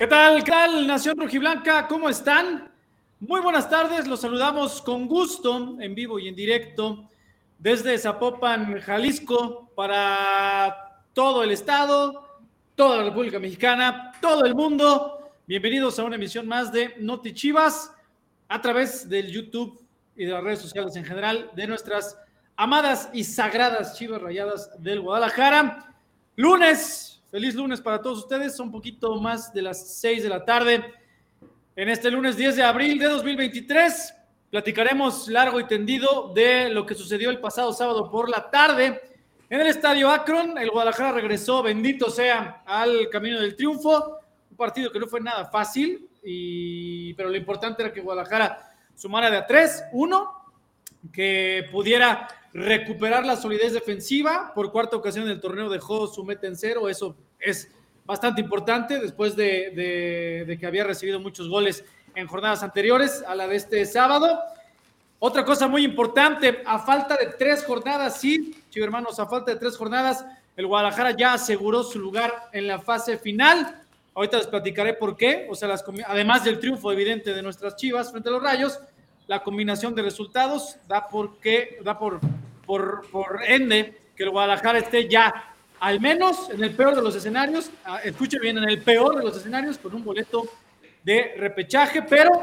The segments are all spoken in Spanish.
¿Qué tal, qué tal, Nación Rojiblanca? ¿Cómo están? Muy buenas tardes, los saludamos con gusto, en vivo y en directo, desde Zapopan, Jalisco, para todo el estado, toda la República Mexicana, todo el mundo. Bienvenidos a una emisión más de Noti Chivas a través del YouTube y de las redes sociales en general de nuestras amadas y sagradas Chivas Rayadas del Guadalajara. Lunes Feliz lunes para todos ustedes. Son un poquito más de las 6 de la tarde. En este lunes 10 de abril de 2023 platicaremos largo y tendido de lo que sucedió el pasado sábado por la tarde. En el estadio Akron, el Guadalajara regresó, bendito sea, al camino del triunfo. Un partido que no fue nada fácil, y, pero lo importante era que Guadalajara sumara de a 3, 1, que pudiera recuperar la solidez defensiva. Por cuarta ocasión en el torneo dejó su meta en cero. Eso es bastante importante después de, que había recibido muchos goles en jornadas anteriores a la de este sábado. Otra cosa muy importante, a falta de tres jornadas, sí, chicos hermanos, a falta de tres jornadas, el Guadalajara ya aseguró su lugar en la fase final. Ahorita les platicaré por qué, o sea, las, además del triunfo evidente de nuestras Chivas frente a los Rayos, la combinación de resultados da por da por, por, por ende que el Guadalajara esté ya al menos en el peor de los escenarios, ah, escuche bien, en el peor de los escenarios con un boleto de repechaje, pero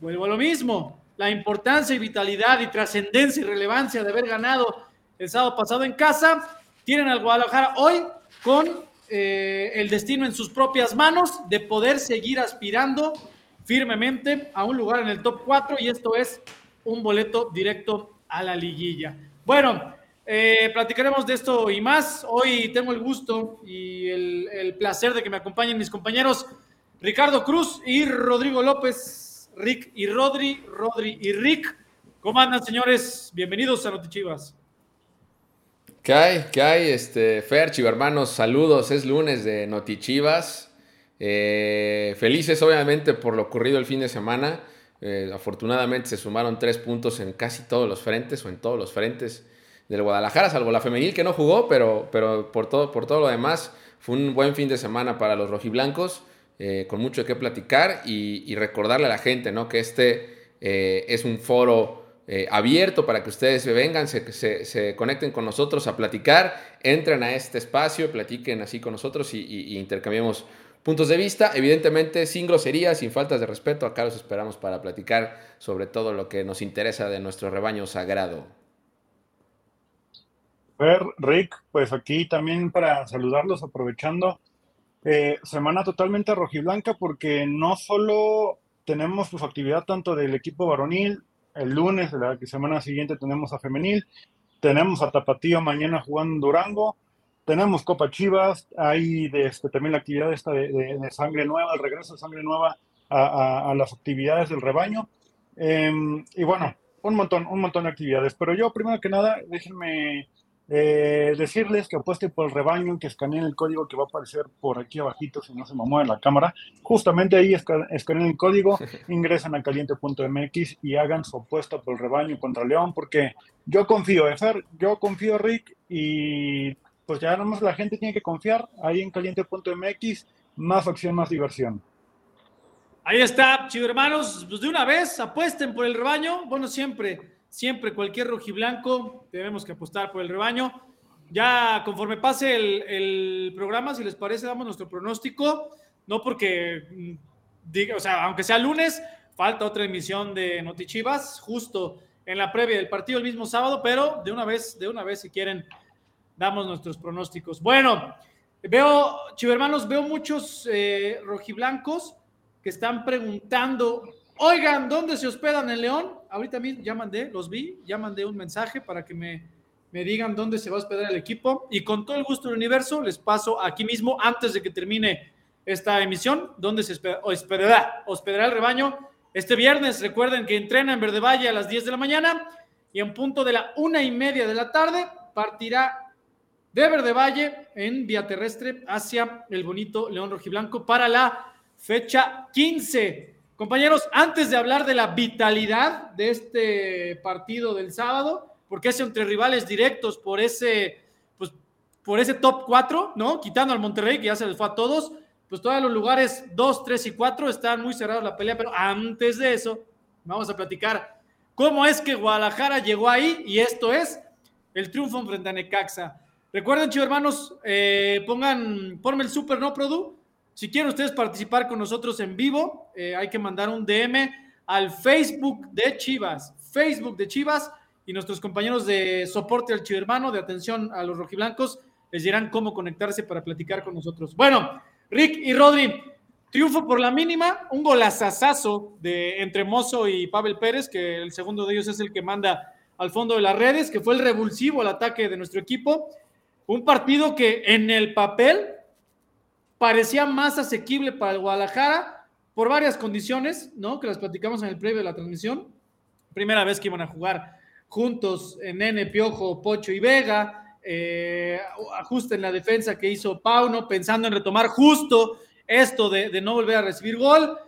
vuelvo a lo mismo, la importancia y vitalidad y trascendencia y relevancia de haber ganado el sábado pasado en casa, tienen al Guadalajara hoy con eh, el destino en sus propias manos de poder seguir aspirando firmemente a un lugar en el top 4 y esto es un boleto directo a la liguilla. Bueno, eh, platicaremos de esto y más. Hoy tengo el gusto y el, placer de que me acompañen mis compañeros Ricardo Cruz y Rodrigo López. Rick y Rodri, Rodri y Rick. ¿Cómo andan, señores? Bienvenidos a Notichivas. ¿Qué hay? ¿Qué hay? Este, Fer, hermanos, saludos. Es lunes de Notichivas. Eh, felices obviamente por lo ocurrido el fin de semana. Eh, afortunadamente se sumaron tres puntos en casi todos los frentes o en todos los frentes del Guadalajara, salvo la femenil que no jugó, pero, pero por, todo, por todo lo demás fue un buen fin de semana para los rojiblancos, eh, con mucho que platicar y, recordarle a la gente ¿no? que este es un foro abierto para que ustedes vengan, se, se, conecten con nosotros a platicar, entren a este espacio, platiquen así con nosotros y, y intercambiemos puntos de vista, evidentemente sin groserías, sin faltas de respeto. Acá los esperamos para platicar sobre todo lo que nos interesa de nuestro rebaño sagrado. Ver, Rick, pues aquí también para saludarlos, aprovechando eh, semana totalmente rojiblanca, porque no solo tenemos pues, actividad tanto del equipo varonil, el lunes, la semana siguiente tenemos a femenil, tenemos a Tapatío mañana jugando Durango, tenemos Copa Chivas, hay de, este, también la actividad esta de, sangre nueva, el regreso de sangre nueva a, las actividades del rebaño. Em, y bueno, un montón, un montón de actividades. Pero yo, primero que nada, déjenme eh, decirles que apuesten por el rebaño, que escaneen el código que va a aparecer por aquí abajito, si no se me mueve la cámara. Justamente ahí escaneen el código, ingresan a caliente.mx y hagan su apuesta por el rebaño contra León, porque yo confío, Efer, yo confío, Rick, y pues ya más la gente tiene que confiar ahí en caliente.mx, más acción, más diversión. Ahí está, chido hermanos, pues de una vez apuesten por el rebaño. Bueno, siempre, siempre cualquier rojiblanco debemos que apostar por el rebaño. Ya conforme pase el, programa, si les parece, damos nuestro pronóstico. No porque, mm, diga, o sea, aunque sea lunes, falta otra emisión de Notichivas, justo en la previa del partido el mismo sábado, pero de una vez, de una vez, si quieren damos nuestros pronósticos. Bueno, veo, chivermanos, veo muchos eh, rojiblancos que están preguntando, oigan, ¿dónde se hospedan en León? Ahorita mismo ya mandé, los vi, ya mandé un mensaje para que me, me digan dónde se va a hospedar el equipo y con todo el gusto del universo les paso aquí mismo antes de que termine esta emisión, dónde se hospedará, hospedará el rebaño. Este viernes, recuerden que entrena en Verde Valle a las 10 de la mañana y en punto de la una y media de la tarde partirá de Verde Valle en vía terrestre hacia el bonito León Rojiblanco para la fecha 15. Compañeros, antes de hablar de la vitalidad de este partido del sábado, porque es entre rivales directos por ese, pues, por ese top 4, ¿no? Quitando al Monterrey, que ya se les fue a todos, pues todos los lugares 2, 3 y 4 están muy cerrados la pelea, pero antes de eso, vamos a platicar cómo es que Guadalajara llegó ahí y esto es el triunfo frente a Necaxa. Recuerden, chicos hermanos, eh, pongan, ponme el super, ¿no, Produ? Si quieren ustedes participar con nosotros en vivo, eh, hay que mandar un DM al Facebook de Chivas, Facebook de Chivas, y nuestros compañeros de soporte al Hermano, de atención a los rojiblancos, les dirán cómo conectarse para platicar con nosotros. Bueno, Rick y Rodri, triunfo por la mínima, un golazazazo de entre Mozo y Pavel Pérez, que el segundo de ellos es el que manda al fondo de las redes, que fue el revulsivo al ataque de nuestro equipo. Un partido que en el papel parecía más asequible para el Guadalajara por varias condiciones, ¿no? Que las platicamos en el previo de la transmisión. Primera vez que iban a jugar juntos en Nene, Piojo, Pocho y Vega. Eh, ajuste en la defensa que hizo Pauno, pensando en retomar justo esto de, de no volver a recibir gol.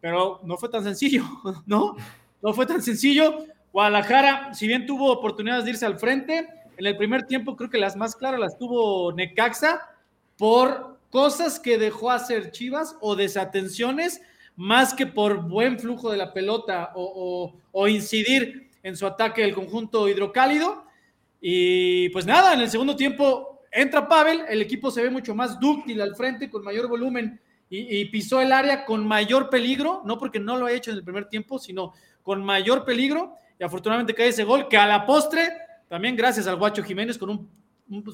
Pero no fue tan sencillo, ¿no? No fue tan sencillo. Guadalajara, si bien tuvo oportunidades de irse al frente, en el primer tiempo creo que las más claras las tuvo Necaxa por cosas que dejó hacer Chivas o desatenciones más que por buen flujo de la pelota o, incidir en su ataque el conjunto hidrocálido. Y pues nada, en el segundo tiempo entra Pavel, el equipo se ve mucho más dúctil al frente, con mayor volumen y, y, pisó el área con mayor peligro, no porque no lo haya hecho en el primer tiempo, sino con mayor peligro. Y afortunadamente cae ese gol que a la postre también gracias al Guacho Jiménez con un,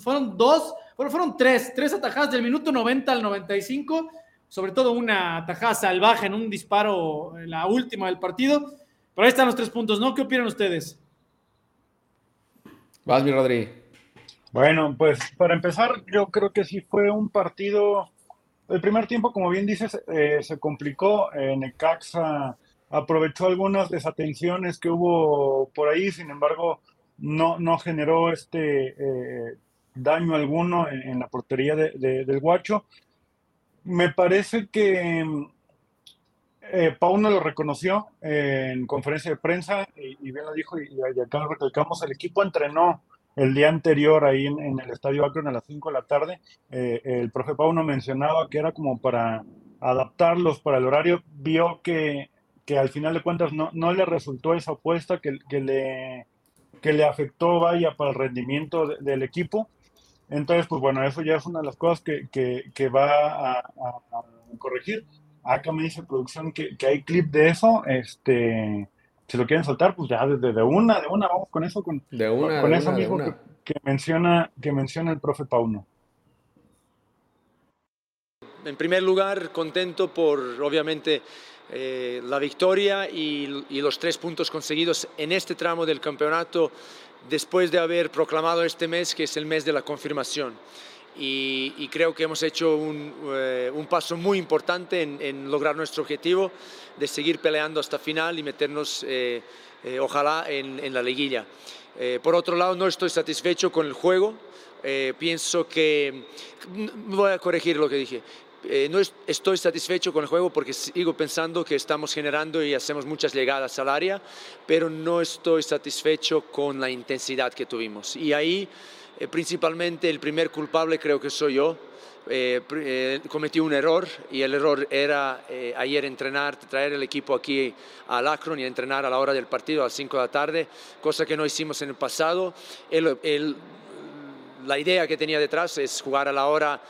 fueron dos, bueno, fueron tres, tres atajadas del minuto 90 al 95, sobre todo una atajada salvaje en un disparo en la última del partido. Pero ahí están los tres puntos, ¿no? ¿Qué opinan ustedes? Vas, mi Rodri. Bueno, pues para empezar, yo creo que sí fue un partido. El primer tiempo, como bien dices, eh, se complicó. en Necaxa aprovechó algunas desatenciones que hubo por ahí, sin embargo, no, no generó este eh, daño alguno en, la portería del Guacho. Me parece que eh, Pauno lo reconoció en conferencia de prensa y, bien lo dijo, y, acá lo recalcamos, el equipo entrenó el día anterior ahí en, el Estadio Akron a las 5 de la tarde. Eh, el profe Pauno mencionaba que era como para adaptarlos para el horario, vio que, que al final de cuentas no, no le resultó esa apuesta que, que le que le afectó, vaya, para el rendimiento del equipo. Entonces, pues bueno, eso ya es una de las cosas que, que, va a, corregir. Acá me dice producción que, que, hay clip de eso. Este, si lo quieren soltar, pues ya desde de, una, de una, vamos con eso, con, de una, con eso mismo que, que, menciona, que menciona el profe Pauno. En primer lugar, contento por, obviamente, eh, la victoria y, los tres puntos conseguidos en este tramo del campeonato después de haber proclamado este mes que es el mes de la confirmación. Y, creo que hemos hecho un, eh, paso muy importante en, lograr nuestro objetivo de seguir peleando hasta final y meternos, eh, ojalá, en, la liguilla. por otro lado, no estoy satisfecho con el juego. pienso que, voy a corregir lo que dije, eh, no estoy satisfecho con el juego porque sigo pensando que estamos generando y hacemos muchas llegadas al área, pero no estoy satisfecho con la intensidad que tuvimos. Y ahí, eh, principalmente, el primer culpable creo que soy yo. Eh, cometí un error y el error era ayer entrenar, traer el equipo aquí al Akron y entrenar a la hora del partido a las 5 de la tarde, cosa que no hicimos en el pasado. la idea que tenía detrás es jugar a la hora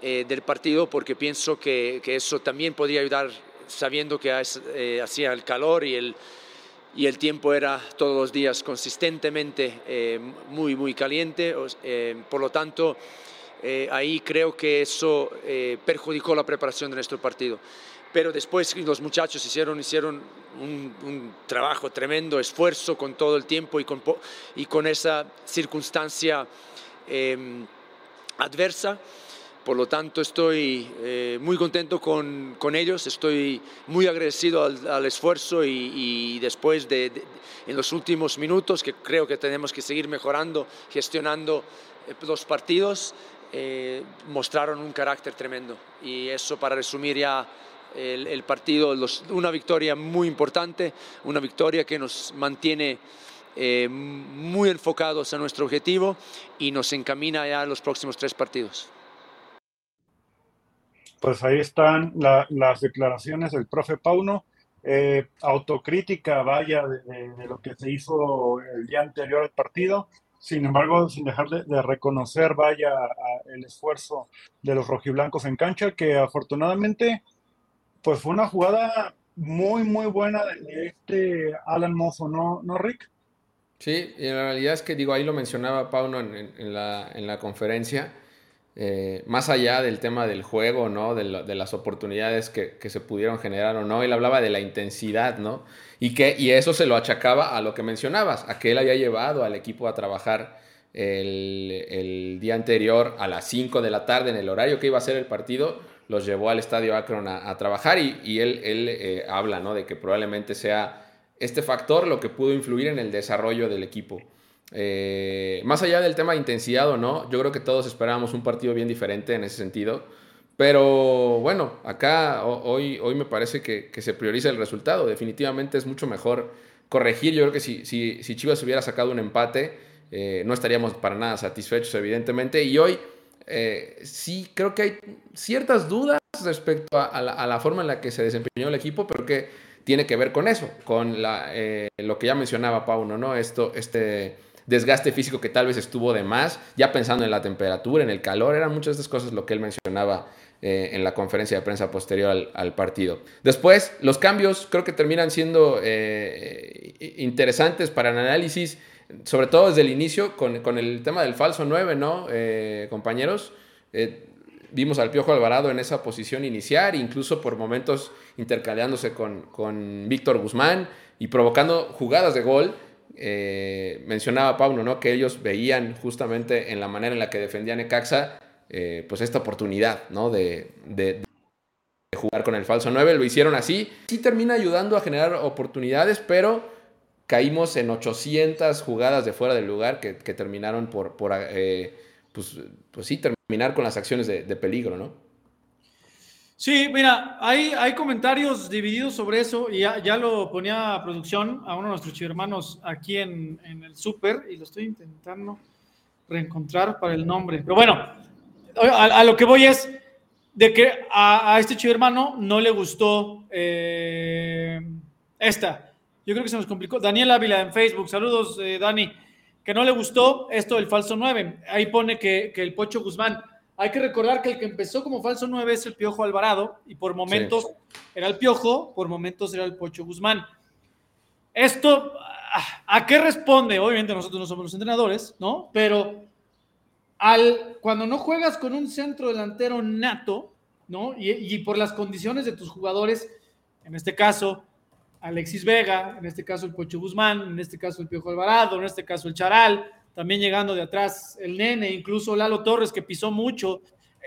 eh, del partido porque pienso que, eso también podría ayudar sabiendo que eh, hacía el calor y el, y el tiempo era todos los días consistentemente eh, muy, muy caliente. por lo tanto, ahí creo que eso perjudicó la preparación de nuestro partido. Pero después los muchachos hicieron, hicieron un, un trabajo tremendo, esfuerzo con todo el tiempo y con, y con esa circunstancia adversa. Por lo tanto, estoy eh, muy contento con, con, ellos, estoy muy agradecido al, esfuerzo y, después de, en los últimos minutos, que creo que tenemos que seguir mejorando, gestionando eh, los partidos, eh, mostraron un carácter tremendo. Y eso para resumir ya el partido, una victoria muy importante, una victoria que nos mantiene muy enfocados a nuestro objetivo y nos encamina ya a los próximos tres partidos. Pues ahí están las declaraciones del profe Pauno. Eh, autocrítica, vaya, de, lo que se hizo el día anterior al partido. Sin embargo, sin dejar de, reconocer, vaya, el esfuerzo de los rojiblancos en cancha, que afortunadamente, pues fue una jugada muy, muy buena de este Alan Mozo, ¿no, ¿no Rick? Sí, y la realidad es que, digo, ahí lo mencionaba Pauno en, la, en la conferencia eh, más allá del tema del juego, ¿no? De, las oportunidades que, se pudieron generar o no, él hablaba de la intensidad, ¿no? Y, que, y eso se lo achacaba a lo que mencionabas, a que él había llevado al equipo a trabajar el, día anterior a las 5 de la tarde en el horario que iba a ser el partido, los llevó al estadio Akron a, trabajar y, él, él eh, habla, ¿no? De que probablemente sea este factor lo que pudo influir en el desarrollo del equipo. Eh, más allá del tema de intensidad o no, yo creo que todos esperábamos un partido bien diferente en ese sentido. Pero bueno, acá hoy, hoy me parece que, se prioriza el resultado. Definitivamente es mucho mejor corregir. Yo creo que si, si, si Chivas hubiera sacado un empate, eh, no estaríamos para nada satisfechos, evidentemente. Y hoy eh, sí creo que hay ciertas dudas respecto a, la, forma en la que se desempeñó el equipo, pero que tiene que ver con eso, con la, lo que ya mencionaba Pauno, ¿no? Esto, este desgaste físico que tal vez estuvo de más, ya pensando en la temperatura, en el calor, eran muchas de estas cosas lo que él mencionaba eh, en la conferencia de prensa posterior al, partido. Después, los cambios creo que terminan siendo eh, interesantes para el análisis, sobre todo desde el inicio, con, el tema del falso 9, ¿no, eh, compañeros? vimos al Piojo Alvarado en esa posición inicial, incluso por momentos intercaleándose con, con Víctor Guzmán y provocando jugadas de gol eh, mencionaba Pauno, ¿no? Que ellos veían justamente en la manera en la que defendían Necaxa, eh, pues esta oportunidad, ¿no? De, jugar con el falso 9. Lo hicieron así. Sí termina ayudando a generar oportunidades, pero caímos en 800 jugadas de fuera del lugar que, terminaron por, por eh, pues, pues, sí, terminar con las acciones de, de peligro, ¿no? Sí, mira, hay, hay comentarios divididos sobre eso y ya, lo ponía a producción a uno de nuestros hermanos aquí en, el súper y lo estoy intentando reencontrar para el nombre. Pero bueno, a, lo que voy es de que a, este chivo hermano no le gustó eh, esta. Yo creo que se nos complicó. Daniel Ávila en Facebook, saludos eh, Dani, que no le gustó esto del falso 9. Ahí pone que, que el Pocho Guzmán hay que recordar que el que empezó como falso 9 es el Piojo Alvarado y por momentos era el Piojo, por momentos era el Pocho Guzmán. Esto, ¿a qué responde? Obviamente nosotros no somos los entrenadores, ¿no? Pero al, cuando no juegas con un centro delantero nato, ¿no? Y, y por las condiciones de tus jugadores, en este caso Alexis Vega, en este caso el Pocho Guzmán, en este caso el Piojo Alvarado, en este caso el Charal, también llegando de atrás el nene, incluso Lalo Torres que pisó mucho,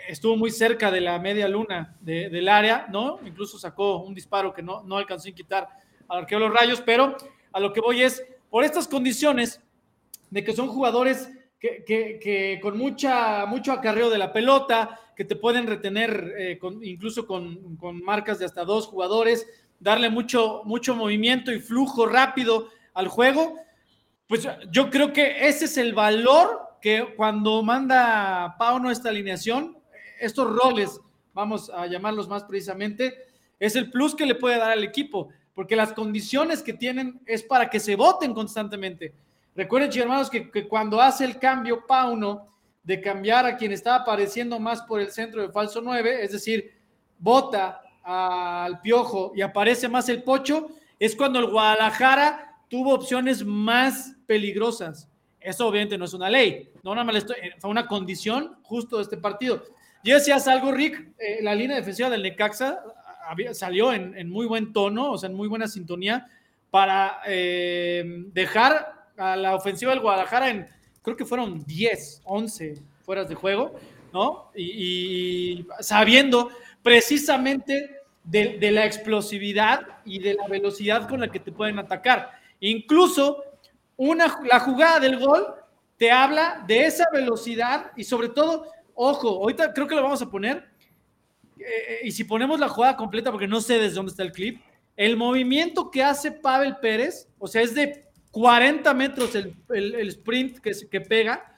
estuvo muy cerca de la media luna del área, ¿no? Incluso sacó un disparo que no, no alcanzó a quitar al arquero de los rayos, pero a lo que voy es, por estas condiciones de que son jugadores que, con mucha, mucho acarreo de la pelota, que te pueden retener eh, incluso con, con, marcas de hasta dos jugadores, darle mucho, mucho movimiento y flujo rápido al juego, pues yo creo que ese es el valor que cuando manda Pauno esta alineación, estos roles, vamos a llamarlos más precisamente, es el plus que le puede dar al equipo, porque las condiciones que tienen es para que se voten constantemente. Recuerden, hermanos, que, que cuando hace el cambio Pauno de cambiar a quien estaba apareciendo más por el centro de falso 9, es decir, vota al piojo y aparece más el pocho, es cuando el Guadalajara tuvo opciones más peligrosas. Eso obviamente no es una ley, no nada más eh, fue una condición justo de este partido. Y decías algo, Rick, eh, la línea defensiva del Necaxa salió en, muy buen tono, o sea, en muy buena sintonía, para eh, dejar a la ofensiva del Guadalajara en, creo que fueron 10, 11 fueras de juego, ¿no? Y, sabiendo precisamente de, de la explosividad y de la velocidad con la que te pueden atacar. Incluso una, la jugada del gol te habla de esa velocidad y sobre todo, ojo, ahorita creo que lo vamos a poner, eh, y si ponemos la jugada completa, porque no sé desde dónde está el clip, el movimiento que hace Pavel Pérez, o sea, es de 40 metros el, sprint que, que pega,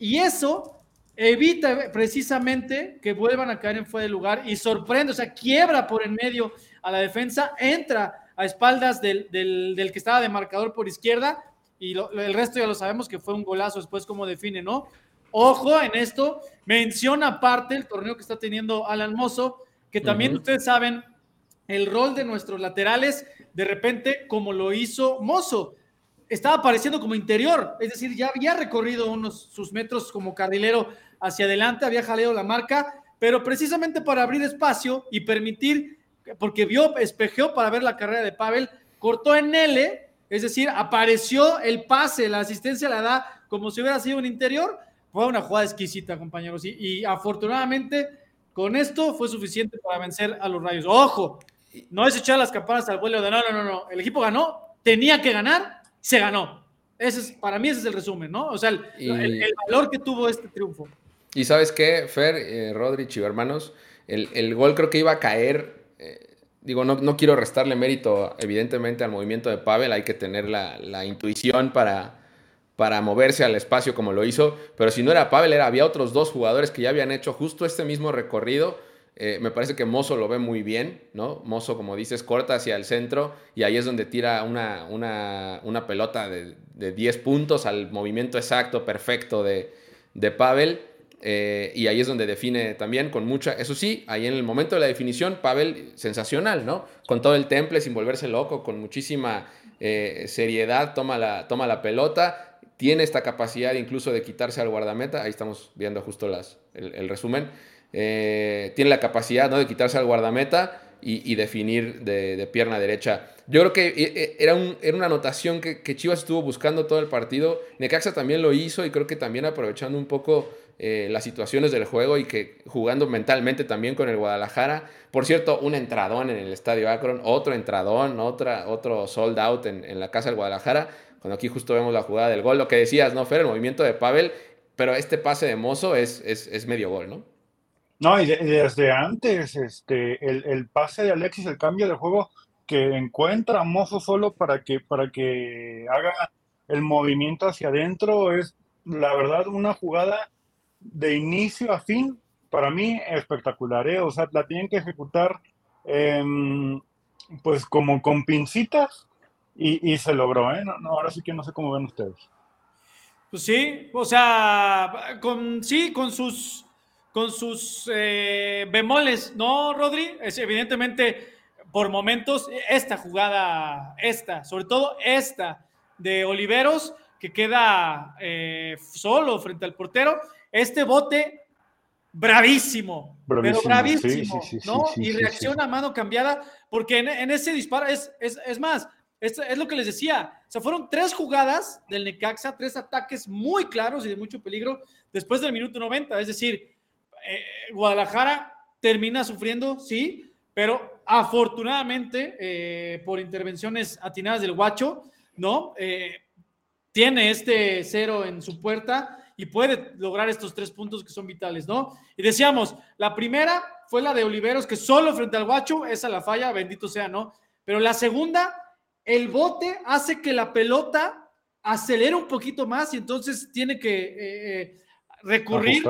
y eso evita precisamente que vuelvan a caer en fuera de lugar y sorprende, o sea, quiebra por en medio a la defensa, entra a espaldas del, que estaba de marcador por izquierda y el resto ya lo sabemos que fue un golazo después como define, ¿no? Ojo en esto, menciona aparte el torneo que está teniendo Alan Mozo, que también ustedes saben el rol de nuestros laterales, de repente como lo hizo Mozo estaba apareciendo como interior, es decir, ya había recorrido unos sus metros como carrilero hacia adelante, había jaleado la marca, pero precisamente para abrir espacio y permitir, porque vio, espejeó para ver la carrera de Pavel, cortó en L, es decir, apareció el pase, la asistencia la da como si hubiera sido un interior, fue una jugada exquisita, compañeros, y, y afortunadamente con esto fue suficiente para vencer a los Rayos. Ojo, no es echar las campanas al vuelo de no, no, no, no, el equipo ganó, tenía que ganar se ganó. Ese es, para mí ese es el resumen, ¿no? O sea, el, valor que tuvo este triunfo. Y sabes qué, Fer, eh, Rodrich y hermanos, el, gol creo que iba a caer. Digo, no, no, quiero restarle mérito, evidentemente, al movimiento de Pavel. Hay que tener la, intuición para, para moverse al espacio como lo hizo. Pero si no era Pavel, era, había otros dos jugadores que ya habían hecho justo este mismo recorrido eh, me parece que Mozo lo ve muy bien, ¿no? Mozo, como dices, corta hacia el centro y ahí es donde tira una, una, pelota de, de, 10 puntos al movimiento exacto, perfecto de, de Pavel. Eh, y ahí es donde define también con mucha, eso sí, ahí en el momento de la definición, Pavel sensacional, ¿no? Con todo el temple, sin volverse loco, con muchísima eh, seriedad, toma la, toma la pelota, tiene esta capacidad incluso de quitarse al guardameta, ahí estamos viendo justo las, el resumen, eh, tiene la capacidad ¿no? de quitarse al guardameta y, definir de, pierna derecha. Yo creo que era, un, era una anotación que, Chivas estuvo buscando todo el partido. Necaxa también lo hizo y creo que también aprovechando un poco las situaciones del juego y que jugando mentalmente también con el Guadalajara. Por cierto, un entradón en el Estadio Akron, otro entradón, otra, otro sold out en, la casa del Guadalajara. Cuando aquí justo vemos la jugada del gol, lo que decías, ¿no, Fer? El movimiento de Pavel, pero este pase de Mozo es, es, medio gol, ¿no? No, y, desde antes, este, el, pase de Alexis, el cambio de juego que encuentra a Mozo solo para que, para que haga el movimiento hacia adentro, es la verdad una jugada de inicio a fin, para mí espectacular, ¿eh? o sea, la tienen que ejecutar em, pues como con pincitas y, se logró, ¿eh? No, ahora sí que no sé cómo ven ustedes. Pues sí, o sea, con, sí, con sus con sus eh, bemoles, ¿no, Rodri? Es evidentemente por momentos esta jugada, esta, sobre todo esta de Oliveros, que queda eh, solo frente al portero, este bote bravísimo, pero bravísimo, ¿no? y reacciona a mano cambiada, porque en, ese disparo es, es, más, es, es, lo que les decía, o sea, fueron tres jugadas del Necaxa, tres ataques muy claros y de mucho peligro después del minuto 90, es decir, eh, Guadalajara termina sufriendo, sí, pero afortunadamente eh, por intervenciones atinadas del Guacho, ¿no? Eh, tiene este cero en su puerta y puede lograr estos tres puntos que son vitales, ¿no? Y decíamos, la primera fue la de Oliveros, que solo frente al Guacho, esa la falla, bendito sea, ¿no? Pero la segunda, el bote hace que la pelota acelere un poquito más y entonces tiene que recurrir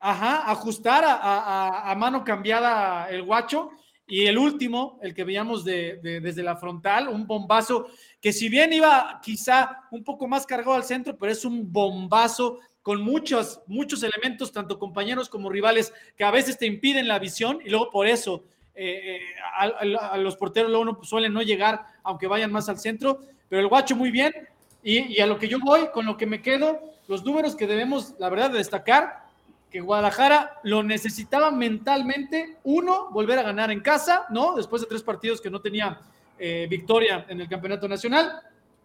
Ajá, ajustar a, mano cambiada el guacho. Y el último, el que veíamos desde la frontal, un bombazo que si bien iba quizá un poco más cargado al centro, pero es un bombazo con muchos, muchos elementos, tanto compañeros como rivales, que a veces te impiden la visión y luego por eso eh, eh, a, los porteros luego no, suelen no llegar, aunque vayan más al centro, pero el guacho muy bien. Y, y a lo que yo voy, con lo que me quedo, los números que debemos, la verdad, de destacar, que Guadalajara lo necesitaba mentalmente, uno, volver a ganar en casa, ¿no? Después de tres partidos que no tenía eh, victoria en el campeonato nacional.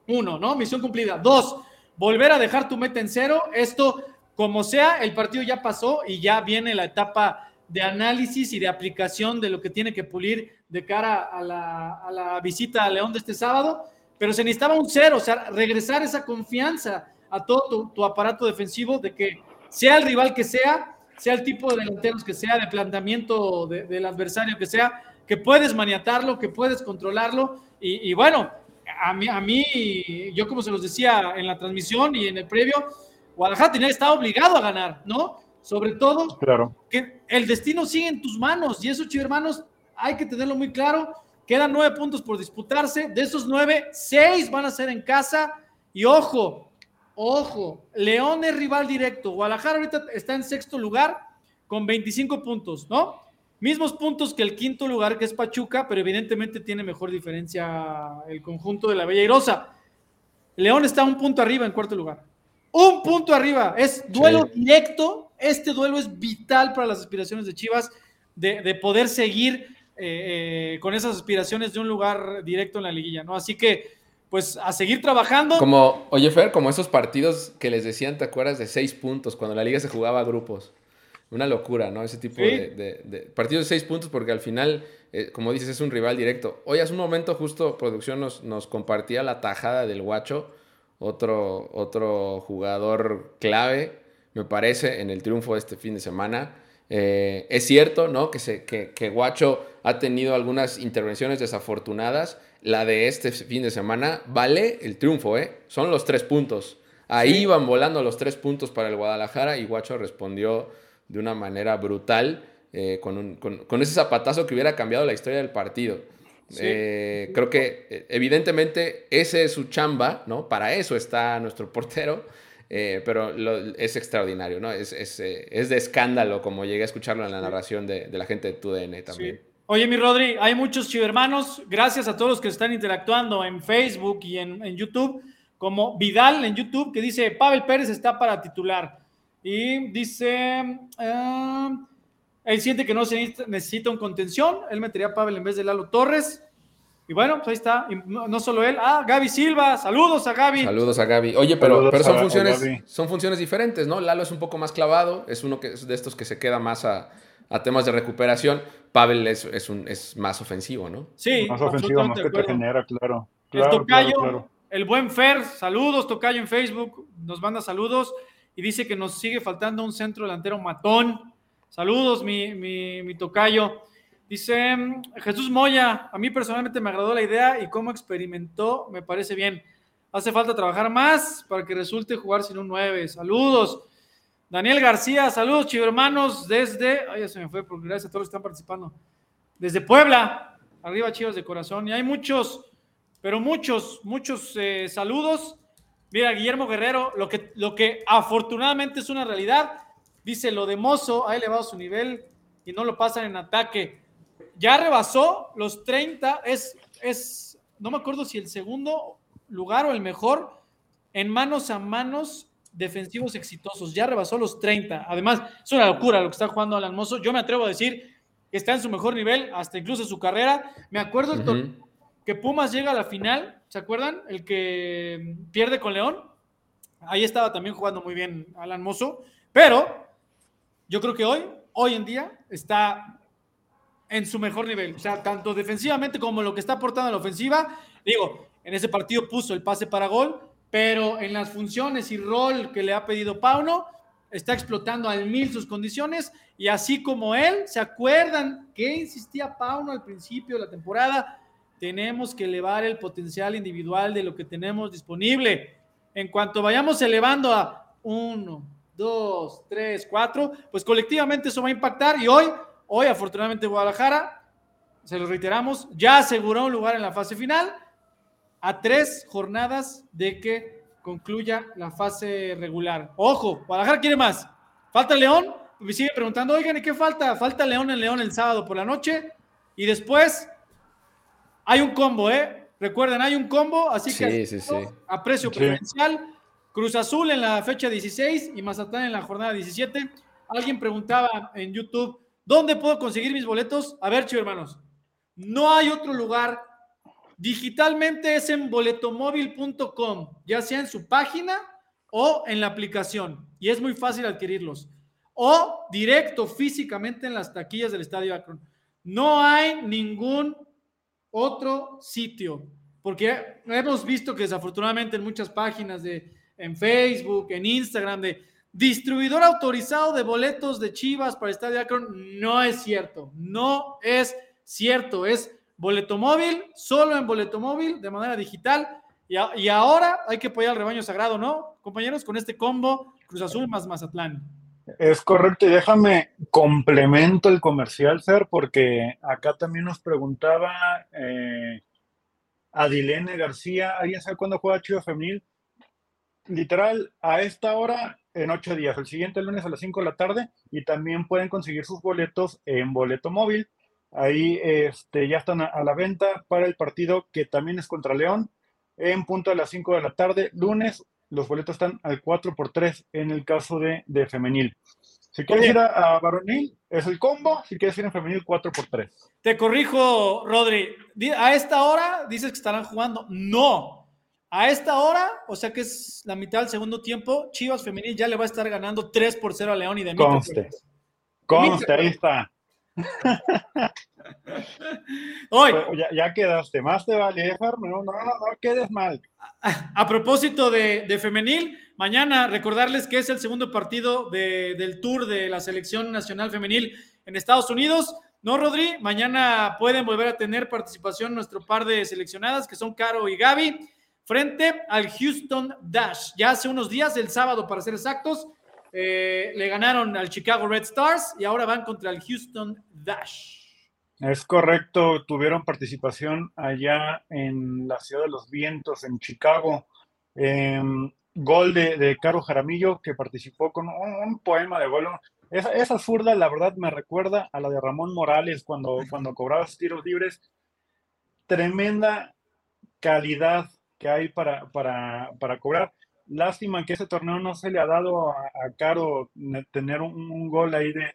Uno, ¿no? Misión cumplida. Dos, volver a dejar tu meta en cero. Esto, como sea, el partido ya pasó y ya viene la etapa de análisis y de aplicación de lo que tiene que pulir de cara a la, visita a León de este sábado. Pero se necesitaba un cero, o sea, regresar esa confianza a todo tu aparato defensivo de que sea el rival que sea, sea el tipo de delanteros que sea, de planteamiento del adversario que sea, que puedes maniatarlo, que puedes controlarlo. Y, bueno, a mí, a mí, yo como se los decía en la transmisión y en el previo, Guadalajara tenía estado obligado a ganar, ¿no? sobre todo, claro. que el destino sigue en tus manos y eso, hermanos, hay que tenerlo muy claro. Quedan nueve puntos por disputarse. De esos nueve, seis van a ser en casa. Y ojo, ojo, León es rival directo. Guadalajara ahorita está en sexto lugar con 25 puntos, ¿no? Mismos puntos que el quinto lugar, que es Pachuca, pero evidentemente tiene mejor diferencia el conjunto de la Bella Irosa. León está un punto arriba en cuarto lugar. Un punto arriba. Es duelo directo. Este duelo es vital para las aspiraciones de Chivas de, poder seguir eh, eh, con esas aspiraciones de un lugar directo en la liguilla, ¿no? Así que, pues, a seguir trabajando. Como, oye, Fer, como esos partidos que les decían, ¿te acuerdas? De seis puntos, cuando la liga se jugaba a grupos. Una locura, ¿no? Ese tipo de, partidos de seis puntos, porque al final, eh, como dices, es un rival directo. Hoy hace un momento justo producción nos, nos compartía la tajada del guacho, otro, otro jugador clave, me parece, en el triunfo de este fin de semana. Eh, es cierto, ¿no? Que, se, que, que Guacho ha tenido algunas intervenciones desafortunadas. La de este fin de semana vale el triunfo, ¿eh? Son los tres puntos. Ahí iban volando los tres puntos para el Guadalajara y Guacho respondió de una manera brutal eh, con, con, ese zapatazo que hubiera cambiado la historia del partido. Eh, creo que eh, evidentemente ese es su chamba, ¿no? Para eso está nuestro portero, pero es extraordinario, ¿no? Es, es, es, de escándalo, como llegué a escucharlo en la narración de, de la gente de TUDN también. Oye, mi Rodri, hay muchos chivermanos, gracias a todos los que están interactuando en Facebook y en, en YouTube, como Vidal en YouTube, que dice, Pavel Pérez está para titular. Y dice, uh, él siente que no se necesita, un contención, él metería a Pavel en vez de Lalo Torres. Y bueno, pues ahí está, no, solo él, ah, Gaby Silva, saludos a Gaby. Saludos a Gaby. Oye, pero, pero son, funciones, son funciones diferentes, ¿no? Lalo es un poco más clavado, es uno que, es de estos que se queda más a, a temas de recuperación. Pavel es, es, un, es más ofensivo, ¿no? Sí, más ofensivo, más que te genera, claro. el Tocayo, el buen Fer, saludos, Tocayo en Facebook, nos manda saludos y dice que nos sigue faltando un centro delantero matón. Saludos, mi, mi, tocayo. Dice Jesús Moya, a mí personalmente me agradó la idea y cómo experimentó, me parece bien. Hace falta trabajar más para que resulte jugar sin un 9. Saludos. Daniel García, saludos, chivo hermanos, desde. Ay, ya se me fue, porque gracias a todos los que están participando. Desde Puebla, arriba, chivos de corazón. Y hay muchos, pero muchos, muchos eh, saludos. Mira, Guillermo Guerrero, lo que, lo que afortunadamente es una realidad, dice lo de Mozo ha elevado su nivel y no lo pasan en ataque. Ya rebasó los 30, es, es, no me acuerdo si el segundo lugar o el mejor en manos a manos defensivos exitosos. Ya rebasó los 30. Además, es una locura lo que está jugando Alan Mozo. Yo me atrevo a decir que está en su mejor nivel, hasta incluso su carrera. Me acuerdo que Pumas llega a la final ¿Se acuerdan? El que pierde con León. Ahí estaba también jugando muy bien Alan Mozo. Pero yo creo que hoy, hoy en día, está en su mejor nivel. O sea, tanto defensivamente como lo que está aportando en la ofensiva. Digo, en ese partido puso el pase para gol, pero en las funciones y rol que le ha pedido Pauno, está explotando al mil sus condiciones. Y así como él, ¿se acuerdan que insistía Pauno al principio de la temporada? Tenemos que elevar el potencial individual de lo que tenemos disponible. En cuanto vayamos elevando a uno, dos, tres, cuatro, pues colectivamente eso va a impactar y hoy, hoy afortunadamente Guadalajara, se lo reiteramos, ya aseguró un lugar en la fase final a tres jornadas de que concluya la fase regular. Ojo, Guadalajara quiere más. Falta León, me sigue preguntando, oigan, ¿y qué falta? Falta León en León el sábado por la noche y después hay un combo, ¿eh? Recuerden, hay un combo, así que a precio preferencial. Cruz Azul en la fecha 16 y Mazatlán en la jornada 17. Alguien preguntaba en YouTube, ¿dónde puedo conseguir mis boletos? A ver, chicos hermanos, no hay otro lugar. Digitalmente es en boletomóvil.com, ya sea en su página o en la aplicación. Y es muy fácil adquirirlos. O directo físicamente en las taquillas del Estadio Akron. No hay ningún otro sitio, porque hemos visto que desafortunadamente en muchas páginas de en Facebook, en Instagram, de distribuidor autorizado de boletos de Chivas para el Estadio Akron, no es cierto, no es cierto, es boleto móvil, solo en boleto móvil, de manera digital, y, y ahora hay que apoyar al rebaño sagrado, ¿no? Compañeros, con este combo, Cruz Azul más Mazatlán. Es correcto, y déjame complemento el comercial, Fer, porque acá también nos preguntaba eh, Adilene García, ¿alguien sabe cuándo juega Chivas Femenil? Literal, a esta hora, en ocho días, el siguiente lunes a las cinco de la tarde, y también pueden conseguir sus boletos en boleto móvil. Ahí este, ya están a, a la venta para el partido que también es contra León, en punto a las cinco de la tarde, lunes los boletos están al 4x3 en el caso de, de femenil. Si quieres ir a, varonil, es el combo. Si quieres ir en femenil, 4x3. Te corrijo, Rodri. A esta hora dices que estarán jugando. No. A esta hora, o sea que es la mitad del segundo tiempo, Chivas Femenil ya le va a estar ganando 3 por 0 a León y de Conste. Conste, ahí está. Hoy. Pues, ya, quedaste, más te vale, no, no, no, no quedes mal. A, propósito de, femenil, mañana recordarles que es el segundo partido del tour de la selección nacional femenil en Estados Unidos. No, Rodri, mañana pueden volver a tener participación nuestro par de seleccionadas, que son Caro y Gaby, frente al Houston Dash. Ya hace unos días, el sábado para ser exactos, eh, le ganaron al Chicago Red Stars y ahora van contra el Houston Dash. Es correcto, tuvieron participación allá en la Ciudad de los Vientos, en Chicago. Em, gol de, Caro Jaramillo, que participó con un, poema de gol. Esa, esa, zurda, la verdad, me recuerda a la de Ramón Morales cuando, cuando cobraba tiros libres. Tremenda calidad que hay para, para, para cobrar. Lástima que ese torneo no se le ha dado a, Caro tener un, gol ahí de,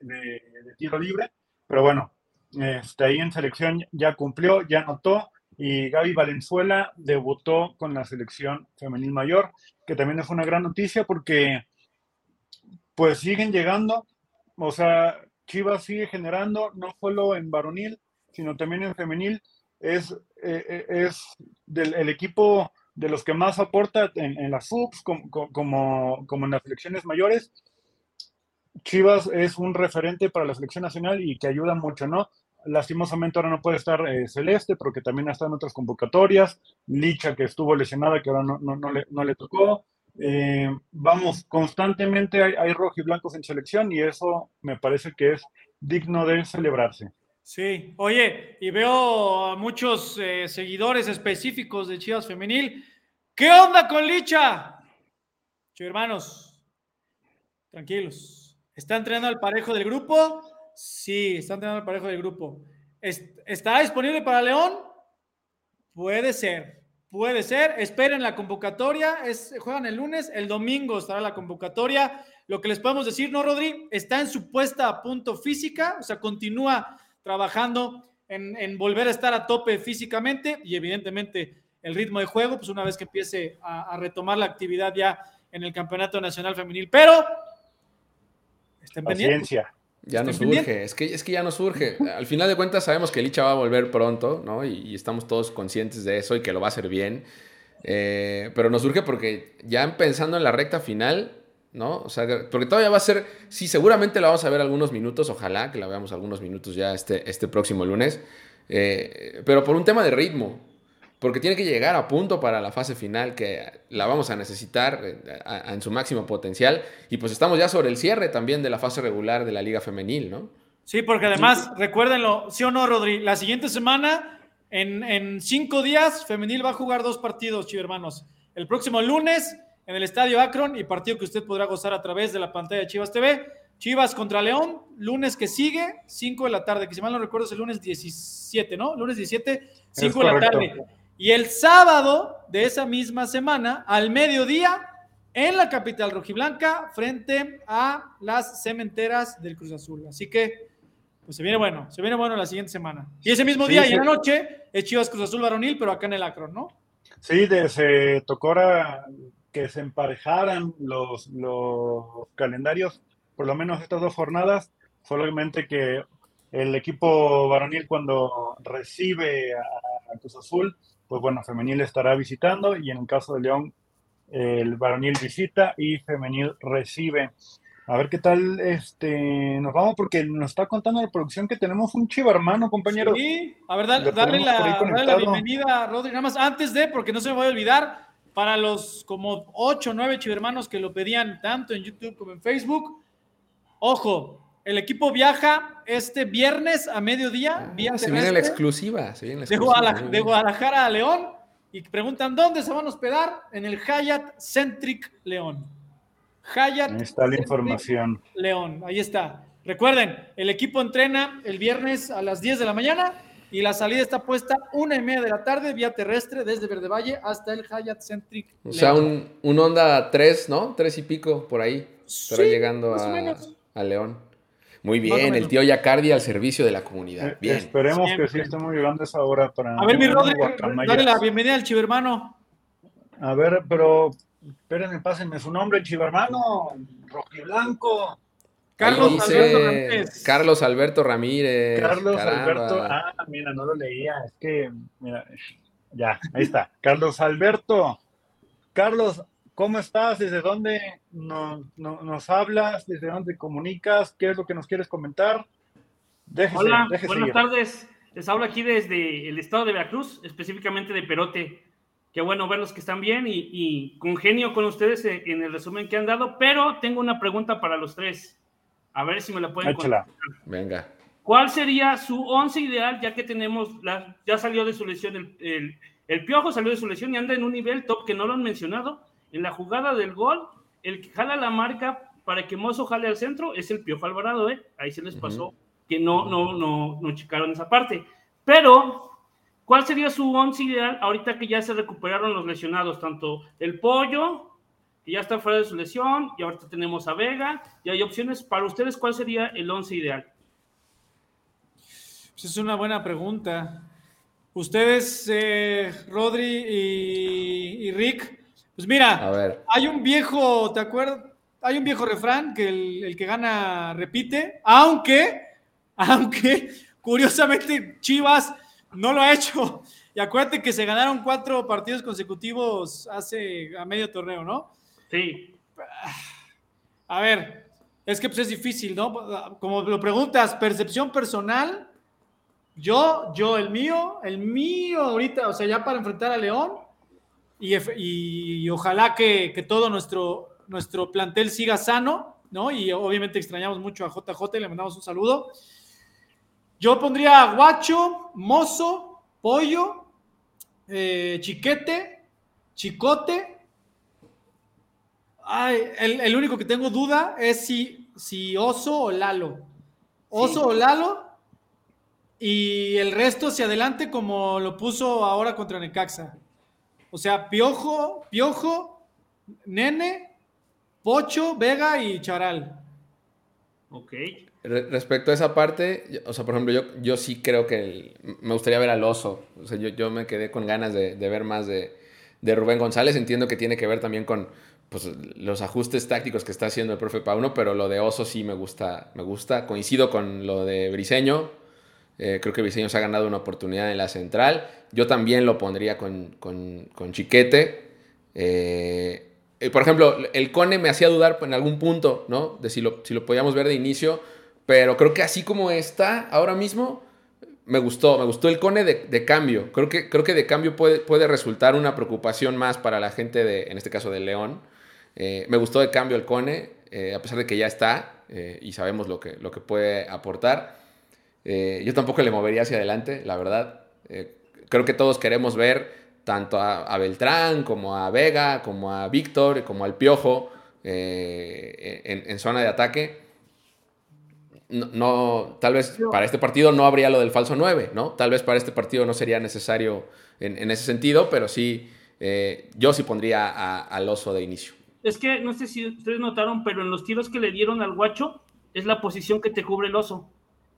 tiro libre, pero bueno, este, ahí en selección ya cumplió, ya anotó, y Gaby Valenzuela debutó con la selección femenil mayor, que también es una gran noticia porque pues siguen llegando, o sea, Chivas sigue generando, no solo en varonil, sino también en femenil, es, eh, eh, es del el equipo de los que más aporta en, las subs como, como, en las selecciones mayores. Chivas es un referente para la selección nacional y que ayuda mucho, ¿no? Lastimosamente ahora no puede estar eh, Celeste, porque también está en otras convocatorias. Licha, que estuvo lesionada, que ahora no, no, le, no le, tocó. Eh, vamos, constantemente hay, hay rojos y blancos en selección y eso me parece que es digno de celebrarse. Sí, oye, y veo a muchos eh, seguidores específicos de Chivas Femenil. ¿Qué onda con Licha? hermanos, tranquilos. ¿Está entrenando al parejo del grupo? Sí, está entrenando al parejo del grupo. ¿Está disponible para León? Puede ser, puede ser. Esperen la convocatoria. Es, juegan el lunes, el domingo estará la convocatoria. Lo que les podemos decir, ¿no, Rodri? Está en su puesta a punto física, o sea, continúa trabajando en, volver a estar a tope físicamente y evidentemente el ritmo de juego, pues una vez que empiece a, retomar la actividad ya en el Campeonato Nacional Femenil. Pero, estén Paciencia. Ya nos surge, es que, es que ya nos surge. Al final de cuentas sabemos que Licha va a volver pronto, ¿no? Y, estamos todos conscientes de eso y que lo va a hacer bien. Eh, pero nos surge porque ya pensando en la recta final, ¿no? O sea, porque todavía va a ser, sí, seguramente la vamos a ver algunos minutos, ojalá que la veamos algunos minutos ya este, este próximo lunes, eh, pero por un tema de ritmo, porque tiene que llegar a punto para la fase final, que la vamos a necesitar eh, en su máximo potencial, y pues estamos ya sobre el cierre también de la fase regular de la Liga Femenil, ¿no? Sí, porque además, recuérdenlo, sí o no, Rodri, la siguiente semana, en, en cinco días, Femenil va a jugar dos partidos, chivo hermanos. El próximo lunes en el Estadio Akron y partido que usted podrá gozar a través de la pantalla de Chivas TV. Chivas contra León, lunes que sigue, 5 de la tarde, que si mal no recuerdo es el lunes 17, ¿no? Lunes 17, 5 de la tarde. Y el sábado de esa misma semana, al mediodía, en la capital rojiblanca, frente a las cementeras del Cruz Azul. Así que, pues se viene bueno, se viene bueno la siguiente semana. Y ese mismo día y en la noche es Chivas Cruz Azul varonil, pero acá en el Akron, ¿no? Sí, de, se tocó ahora que se emparejaran los, los calendarios, por lo menos estas dos jornadas, solamente que el equipo varonil cuando recibe a, Cruz Azul, pues bueno, femenil estará visitando y en el caso de León, el varonil visita y femenil recibe. A ver qué tal este nos vamos porque nos está contando la producción que tenemos un chivo hermano, compañero. Sí, a ver, darle, la, darle la, bienvenida, Rodri, nada más antes de, porque no se me voy a olvidar, para los como 8 o 9 chivermanos que lo pedían tanto en YouTube como en Facebook, Ojo, el equipo viaja este viernes a mediodía. Ah, se viene la exclusiva. Se viene la de, Guadalajara, de, Guadalajara, a León. Y preguntan dónde se van a hospedar. En el Hyatt Centric León. Hyatt. Ahí está la información. León, ahí está. Recuerden, el equipo entrena el viernes a las 10 de la mañana y la salida está puesta una y media de la tarde vía terrestre desde Verde Valle hasta el Hyatt Centric. O sea, un, un Honda 3, ¿no? Tres y pico por ahí. Estará llegando a, a, León. Muy bien, el tío Yacardi al servicio de la comunidad. Eh, bien. Esperemos que sí estemos llegando a esa hora para. A ver, mi Rodri, dale la bienvenida al chivermano. A ver, pero espérenme, pásenme su nombre, chivermano, rojiblanco. Carlos Alberto Ramírez. Carlos Alberto Ramírez. Carlos Alberto. Ah, mira, no lo leía. Es que, mira, ya, ahí está. Carlos Alberto. Carlos, ¿cómo estás? ¿Desde dónde nos, hablas? ¿Desde dónde comunicas? ¿Qué es lo que nos quieres comentar? Hola, buenas tardes. Les hablo aquí desde el estado de Veracruz, específicamente de Perote. Qué bueno verlos que están bien y, y congenio con ustedes en el resumen que han dado, pero tengo una pregunta para los tres. A ver si me la pueden contar. Venga. ¿Cuál sería su once ideal, ya que tenemos, la, ya salió de su lesión, el, el, Piojo salió de su lesión y anda en un nivel top que no lo han mencionado? En la jugada del gol, el que jala la marca para que Mozo jale al centro es el Piojo Alvarado, ¿eh? Ahí se les pasó que no, no, no, no checaron esa parte. Pero, ¿cuál sería su once ideal ahorita que ya se recuperaron los lesionados, tanto el Pollo ya está fuera de su lesión, y ahorita tenemos a Vega, y hay opciones. Para ustedes, ¿cuál sería el 11 ideal? Pues es una buena pregunta. Ustedes, eh, Rodri y, Rick, pues mira, hay un viejo, ¿te acuerdas? Hay un viejo refrán que el, el que gana repite, aunque, aunque, curiosamente, Chivas no lo ha hecho. Y acuérdate que se ganaron cuatro partidos consecutivos hace a medio torneo, ¿no? Sí. A ver, es que pues es difícil, ¿no? Como lo preguntas, percepción personal, yo, yo, el mío, el mío ahorita, o sea, ya para enfrentar a León, y, ojalá que, todo nuestro, nuestro plantel siga sano, ¿no? Y obviamente extrañamos mucho a JJ, le mandamos un saludo. Yo pondría Guacho, Mozo, Pollo, eh, Chiquete, Chicote Ay, el, único que tengo duda es si, si Oso o Lalo. Oso o Lalo. Y el resto hacia adelante como lo puso ahora contra Necaxa. O sea, Piojo, Piojo, Nene, Pocho, Vega y Charal. Ok. Respecto a esa parte, o sea, por ejemplo, yo, yo sí creo que me gustaría ver al oso. O sea, yo, me quedé con ganas de, ver más de, de, Rubén González. Entiendo que tiene que ver también con, pues, los ajustes tácticos que está haciendo el profe Pauno, pero lo de Oso sí me gusta, me gusta. Coincido con lo de Briseño. Eh, creo que Briseño se ha ganado una oportunidad en la central. Yo también lo pondría con, Chiquete. Eh, por ejemplo, el Cone me hacía dudar en algún punto, ¿no? De si lo, si lo podíamos ver de inicio, pero creo que así como está ahora mismo, me gustó, me gustó el Cone de, cambio. Creo que, creo que de cambio puede, puede resultar una preocupación más para la gente de, en este caso, de León. Eh, me gustó de cambio el Cone, eh, a pesar de que ya está eh, y sabemos lo que, lo que puede aportar. yo tampoco le movería hacia adelante, la verdad. creo que todos queremos ver tanto a, Beltrán como a Vega, como a Víctor, como al Piojo en, zona de ataque. No, tal vez para este partido no habría lo del falso 9, ¿no? Tal vez para este partido no sería necesario en, ese sentido, pero sí, yo sí pondría al oso de inicio es que no sé si ustedes notaron, pero en los tiros que le dieron al guacho es la posición que te cubre el oso.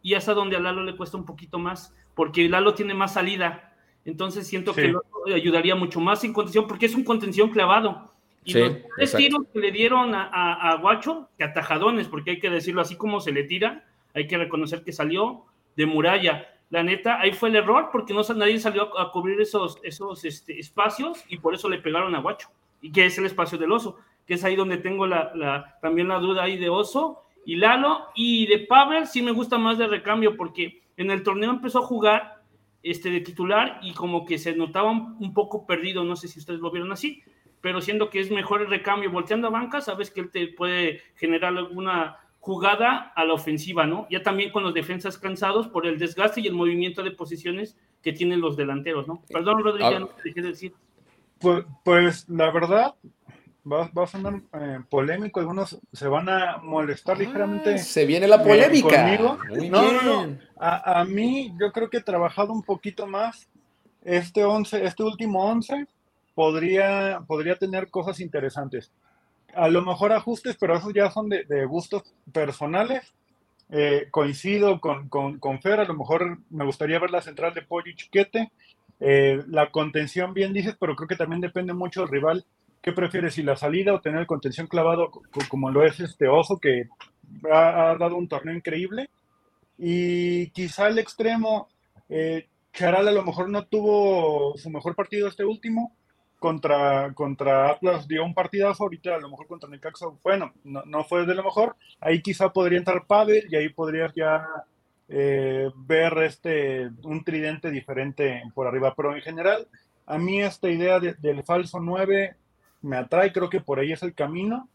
Y es a donde a Lalo le cuesta un poquito más, porque Lalo tiene más salida. Entonces siento que el oso ayudaría mucho más en contención, porque es un contención clavado. Y los tres tiros que le dieron a, Guacho, que atajadones, porque hay que decirlo así como se le tira, hay que reconocer que salió de muralla. La neta, ahí fue el error, porque no nadie salió a, cubrir esos, esos este, espacios y por eso le pegaron a Guacho, y que es el espacio del oso que es ahí donde tengo la, también la duda ahí de Oso y Lalo. Y de Pavel sí me gusta más de recambio porque en el torneo empezó a jugar este, de titular y como que se notaba un, poco perdido, no sé si ustedes lo vieron así, pero siendo que es mejor el recambio volteando a banca, sabes que él te puede generar alguna jugada a la ofensiva, ¿no? Ya también con los defensas cansados por el desgaste y el movimiento de posiciones que tienen los delanteros, ¿no? Perdón, Rodríguez, ah. no te dejé decir. Pues, pues la verdad, va, a sonar eh, polémico, algunos se van a molestar ah, ligeramente. Se viene la polémica. no, no, A, a, mí yo creo que he trabajado un poquito más. Este 11, este último 11 podría, podría tener cosas interesantes. A lo mejor ajustes, pero esos ya son de, gustos personales. Eh, coincido con, con, Fer, a lo mejor me gustaría ver la central de Pollo y Chiquete. Eh, la contención, bien dices, pero creo que también depende mucho del rival ¿Qué prefieres, si la salida o tener el contención clavado como lo es este Oso, que ha, dado un torneo increíble? Y quizá el extremo, eh, Charal a lo mejor no tuvo su mejor partido este último, contra, contra Atlas dio un partidazo, ahorita a lo mejor contra Necaxa, bueno, no, no fue de lo mejor, ahí quizá podría entrar Pavel y ahí podrías ya eh, ver este, un tridente diferente por arriba, pero en general, a mí esta idea del falso 9 me atrae, creo que por ahí es el camino.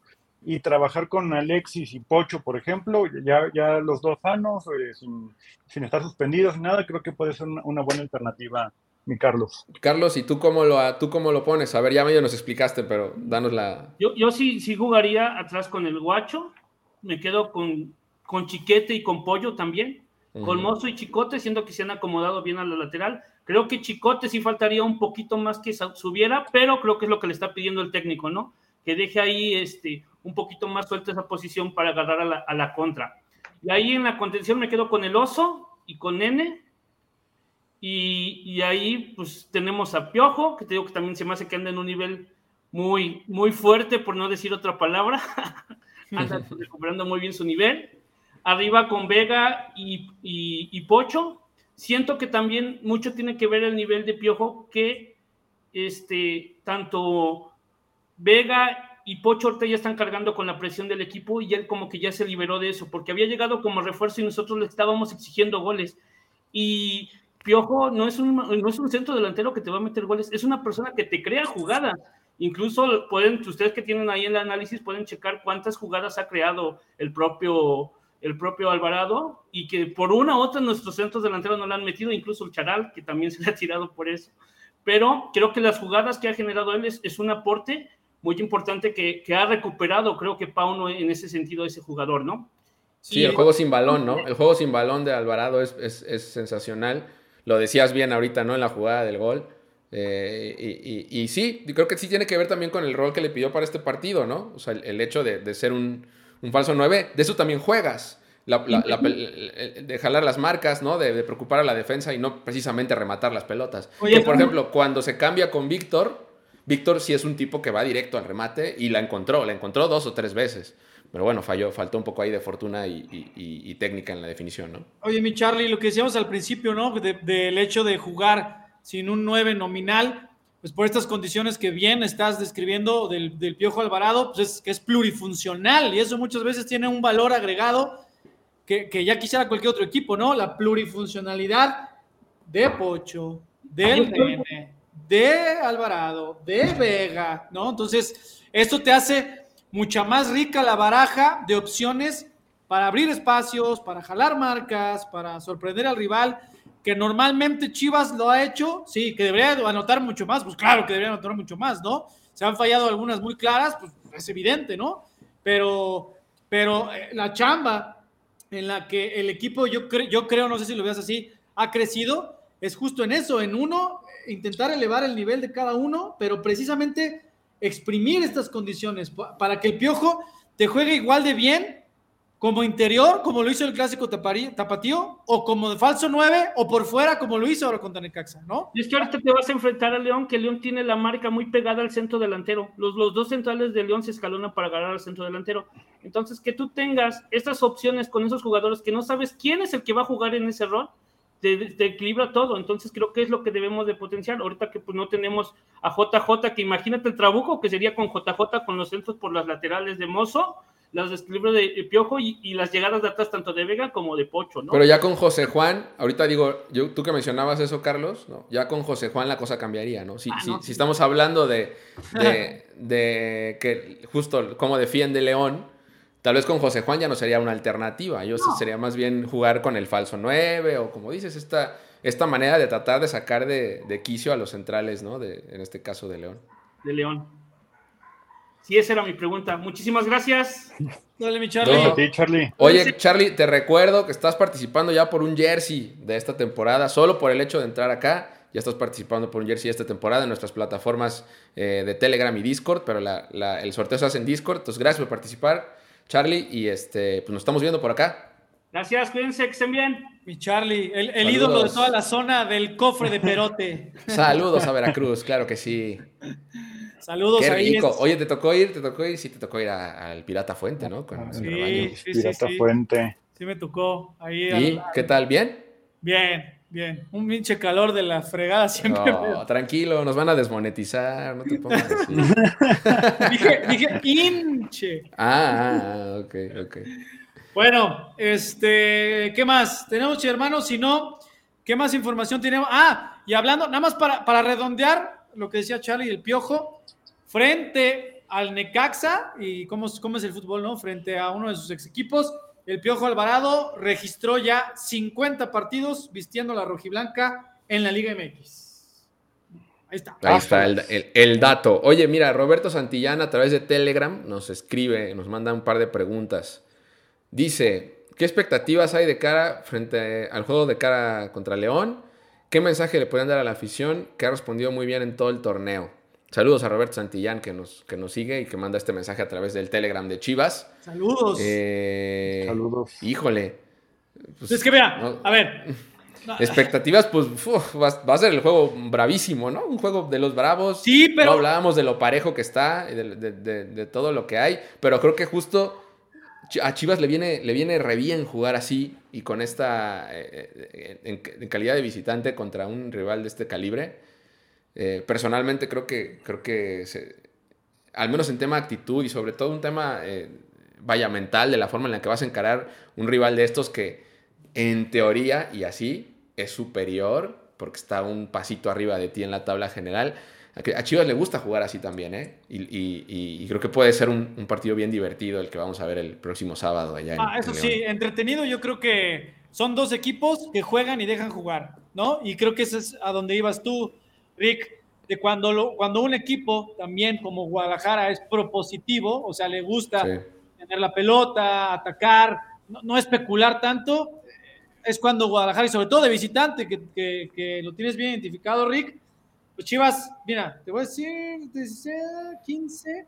Y trabajar con Alexis y Pocho, por ejemplo, ya, ya los dos sanos, eh, sin, estar suspendidos ni nada, creo que puede ser una, buena alternativa, mi Carlos. Carlos, ¿y tú cómo lo, tú cómo lo pones? A ver, ya medio nos explicaste, pero danos la... Yo, yo sí, sí jugaría atrás con el guacho, me quedo con, con Chiquete y con Pollo también, con Mozo y Chicote, siendo que se han acomodado bien a la lateral. Creo que Chicote sí faltaría un poquito más que subiera, pero creo que es lo que le está pidiendo el técnico, ¿no? Que deje ahí este, un poquito más suelta esa posición para agarrar a la, a la contra. Y ahí en la contención me quedo con el oso y con Nene. Y, y, ahí pues tenemos a Piojo, que te digo que también se me hace que anda en un nivel muy, muy fuerte, por no decir otra palabra. anda recuperando muy bien su nivel. Arriba con Vega y, y, Pocho, Siento que también mucho tiene que ver el nivel de piojo que este, tanto Vega y Pocho Ortega ya están cargando con la presión del equipo y él como que ya se liberó de eso, porque había llegado como refuerzo y nosotros le estábamos exigiendo goles. Y Piojo no es un, no es un centro delantero que te va a meter goles, es una persona que te crea jugadas. Incluso pueden, ustedes que tienen ahí el análisis, pueden checar cuántas jugadas ha creado el propio el propio Alvarado y que por una u otra nuestros centros delanteros no le han metido, incluso el Charal, que también se le ha tirado por eso. Pero creo que las jugadas que ha generado él es, un aporte muy importante que, ha recuperado, creo que Pauno en ese sentido, ese jugador, ¿no? Sí, el juego sin balón, ¿no? El juego sin balón de Alvarado es, sensacional. Lo decías bien ahorita, ¿no? En la jugada del gol. Eh, y, sí, creo que sí tiene que ver también con el rol que le pidió para este partido, ¿no? O sea, el, hecho de ser un, un falso 9, de eso también juegas. de jalar las marcas, ¿no? De, preocupar a la defensa y no precisamente rematar las pelotas. por ejemplo, cuando se cambia con Víctor, Víctor sí es un tipo que va directo al remate y la encontró, la encontró dos o tres veces. Pero bueno, falló, faltó un poco ahí de fortuna y, técnica en la definición, ¿no? Oye, mi Charlie, lo que decíamos al principio, ¿no? del hecho de jugar sin un 9 nominal, pues por estas condiciones que bien estás describiendo del, Piojo Alvarado, pues es que es plurifuncional y eso muchas veces tiene un valor agregado que, ya quisiera cualquier otro equipo, ¿no? La plurifuncionalidad de Pocho, del Nene, de Alvarado, de Vega, ¿no? Entonces, esto te hace mucha más rica la baraja de opciones para abrir espacios, para jalar marcas, para sorprender al rival que normalmente Chivas lo ha hecho, sí, que debería anotar mucho más, pues claro que debería anotar mucho más, ¿no? Se han fallado algunas muy claras, pues es evidente, ¿no? Pero, pero eh, la chamba en la que el equipo, yo, yo creo, no sé si lo veas así, ha crecido, es justo en eso, en uno, intentar elevar el nivel de cada uno, pero precisamente exprimir estas condiciones para que el piojo te juegue igual de bien como interior, como lo hizo el clásico tapatío, o como de falso 9, o por fuera, como lo hizo ahora contra Necaxa, ¿no? Y es que ahorita te vas a enfrentar a León, que León tiene la marca muy pegada al centro delantero. Los, los dos centrales de León se escalonan para ganar al centro delantero. Entonces, que tú tengas estas opciones con esos jugadores que no sabes quién es el que va a jugar en ese rol, te, equilibra todo. Entonces, creo que es lo que debemos de potenciar. Ahorita que pues no tenemos a JJ, que imagínate el trabuco que sería con JJ con los centros por las laterales de Mozo las desequilibrios de Piojo y, las llegadas de atrás tanto de Vega como de Pocho, ¿no? Pero ya con José Juan, ahorita digo, yo, tú que mencionabas eso, Carlos, ¿no? ya con José Juan la cosa cambiaría, ¿no? Si, ah, si, estamos hablando de, de, que justo cómo defiende León, Tal vez con José Juan ya no sería una alternativa. Yo sería más bien jugar con el falso 9 o como dices, esta, esta manera de tratar de sacar de, de quicio a los centrales, ¿no? De, en este caso de León. De León. Sí, esa era mi pregunta. Muchísimas gracias. Dale, mi Charlie. Charlie. Oye, Charlie, te recuerdo que estás participando ya por un jersey de esta temporada, solo por el hecho de entrar acá. Ya estás participando por un jersey esta temporada en nuestras plataformas eh, de Telegram y Discord, pero el sorteo se hace en Discord. Entonces, gracias por participar, Charlie, y este, pues nos estamos viendo por acá. Gracias, cuídense, que estén bien. Mi Charlie, el, el ídolo de toda la zona del cofre de Perote. Saludos a Veracruz, claro que sí. Saludos Qué rico. Oye, ¿te tocó ir? ¿Te tocó ir? Sí, te tocó ir al Pirata Fuente, ¿no? Con sí, sí, Pirata Fuente. Sí, me tocó. Ahí ¿Y qué tal? ¿Bien? Bien, bien. Un pinche calor de la fregada siempre. No, tranquilo, nos van a desmonetizar, no te pongas así. dije, dije, hinche. Ah, ah, ok, ok. Bueno, este, ¿qué más? ¿Tenemos, hermanos? Si no, ¿qué más información tenemos? Ah, y hablando, nada más para, para redondear lo que decía Charlie, el piojo, frente al Necaxa, y cómo, cómo es el fútbol, ¿no? Frente a uno de sus ex equipos, el Piojo Alvarado registró ya 50 partidos vistiendo la rojiblanca en la Liga MX. Ahí está. Ahí está el, dato. Oye, mira, Roberto Santillán a través de Telegram nos escribe, nos manda un par de preguntas. Dice, ¿qué expectativas hay de cara frente al juego de cara contra León? ¿Qué mensaje le pueden dar a la afición que ha respondido muy bien en todo el torneo? Saludos a Roberto Santillán que nos, que nos sigue y que manda este mensaje a través del Telegram de Chivas. Saludos. Eh, Saludos. Híjole. Pues, es que vea, a ver. Expectativas, pues va, a ser el juego bravísimo, ¿no? Un juego de los bravos. Sí, pero. No hablábamos de lo parejo que está, de, de, todo lo que hay, pero creo que justo a Chivas le viene, le viene re bien jugar así y con esta. Eh, eh, en, calidad de visitante contra un rival de este calibre. Eh, personalmente creo que, creo que al menos en tema de actitud y sobre todo un tema, vaya, mental, de la forma en la que vas a encarar un rival de estos que en teoría y así es superior porque está un pasito arriba de ti en la tabla general. A Chivas le gusta jugar así también, ¿eh? Y, creo que puede ser un, partido bien divertido el que vamos a ver el próximo sábado allá. Ah, eso sí, entretenido. Yo creo que son dos equipos que juegan y dejan jugar, ¿no? Y creo que eso es a donde ibas tú. Rick, de cuando, lo, cuando un equipo también como Guadalajara es propositivo, o sea, le gusta tener la pelota, atacar, no, especular tanto, es cuando Guadalajara, y sobre todo de visitante, que, que, lo tienes bien identificado, Rick, pues Chivas, mira, te voy a decir, 15,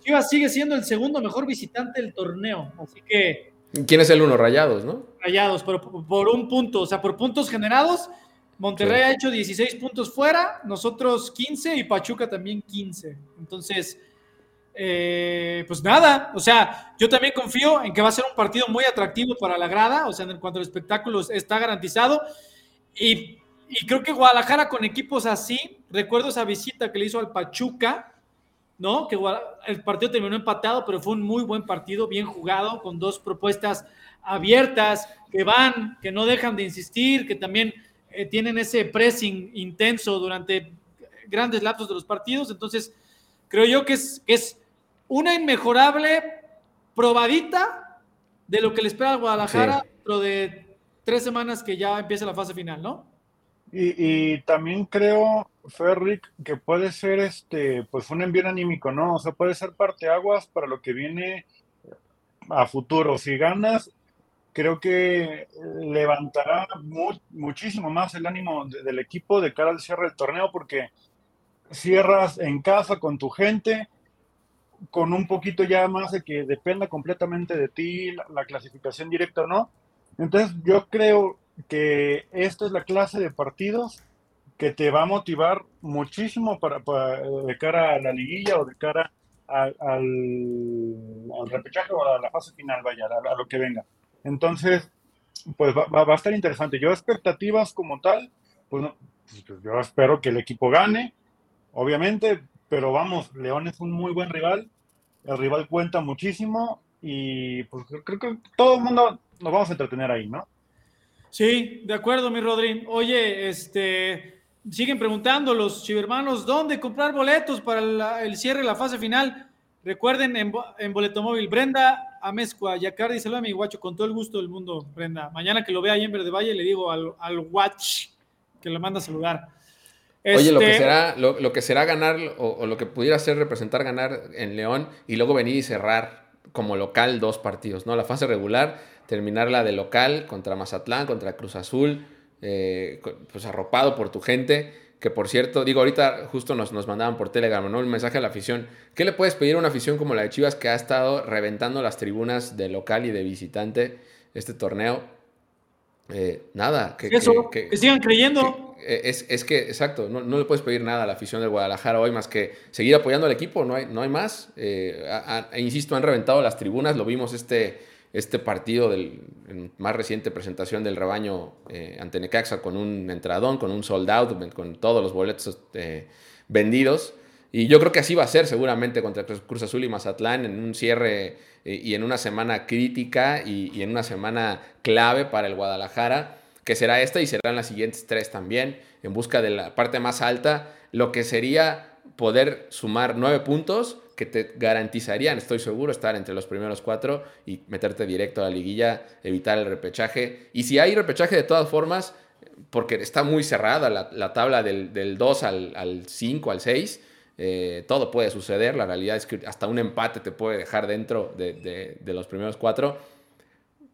Chivas sigue siendo el segundo mejor visitante del torneo, así que... ¿Quién es el uno? Rayados, ¿no? Rayados, pero por un punto, o sea, por puntos generados, Monterrey ha hecho 16 puntos fuera, nosotros 15 y Pachuca también 15. Entonces, eh, pues nada, o sea, yo también confío en que va a ser un partido muy atractivo para la grada, o sea, en cuanto al espectáculo está garantizado. Y, creo que Guadalajara con equipos así, recuerdo esa visita que le hizo al Pachuca, ¿no? Que el partido terminó empatado, pero fue un muy buen partido, bien jugado, con dos propuestas abiertas, que van, que no dejan de insistir, que también eh, tienen ese pressing intenso durante grandes lapsos de los partidos. Entonces, creo yo que es, es una inmejorable probadita de lo que le espera a Guadalajara dentro de tres semanas que ya empieza la fase final, ¿no? Y, también creo, Ferric, que puede ser este, pues un envío anímico, ¿no? O sea, puede ser parteaguas para lo que viene a futuro. Si ganas, creo que levantará muchísimo más el ánimo del equipo de cara al cierre del torneo porque cierras en casa con tu gente, con un poquito ya más de que dependa completamente de ti la, clasificación directa o no. Entonces yo creo que esta es la clase de partidos que te va a motivar muchísimo para, de cara a la liguilla o de cara al, repechaje o a la fase final, vaya, a lo que venga. Entonces, pues va, a estar interesante. Yo expectativas como tal, pues, pues, yo espero que el equipo gane, obviamente, pero vamos, León es un muy buen rival, el rival cuenta muchísimo y pues creo que todo el mundo nos vamos a entretener ahí, ¿no? Sí, de acuerdo, mi Rodrín. Oye, este, siguen preguntando los chivermanos, ¿dónde comprar boletos para el cierre de la fase final? Recuerden, en, en Boleto Móvil, Brenda Amezcua, Yacardi, saluda a mi guacho, con todo el gusto del mundo, Brenda. Mañana que lo vea ahí en Verde Valle, le digo al, al watch que lo manda a saludar. Oye, lo que este, será, lo, que será ganar, o, lo que pudiera ser representar ganar en León y luego venir y cerrar como local dos partidos, ¿no? La fase regular, terminarla de local contra Mazatlán, contra Cruz Azul, eh, pues arropado por tu gente que por cierto, digo, ahorita justo nos, nos mandaban por Telegram, ¿no? El mensaje a la afición. ¿Qué le puedes pedir a una afición como la de Chivas que ha estado reventando las tribunas de local y de visitante este torneo? Eh, nada. Que, que, sigan creyendo. Eh, es, es, que, exacto, no, no, le puedes pedir nada a la afición del Guadalajara hoy más que seguir apoyando al equipo, no hay, no hay más. Eh, insisto, han reventado las tribunas, lo vimos este este partido del más reciente presentación del rebaño eh, ante Necaxa con un entradón, con un sold out, con todos los boletos eh, vendidos. Y yo creo que así va a ser seguramente contra Cruz Azul y Mazatlán en un cierre eh, y en una semana crítica y, y, en una semana clave para el Guadalajara, que será esta y serán las siguientes tres también, en busca de la parte más alta, lo que sería poder sumar nueve puntos que te garantizarían, estoy seguro, estar entre los primeros cuatro y meterte directo a la liguilla, evitar el repechaje. Y si hay repechaje de todas formas, porque está muy cerrada la, tabla del, 2 al, 5, al 6, eh, todo puede suceder. La realidad es que hasta un empate te puede dejar dentro de, de los primeros cuatro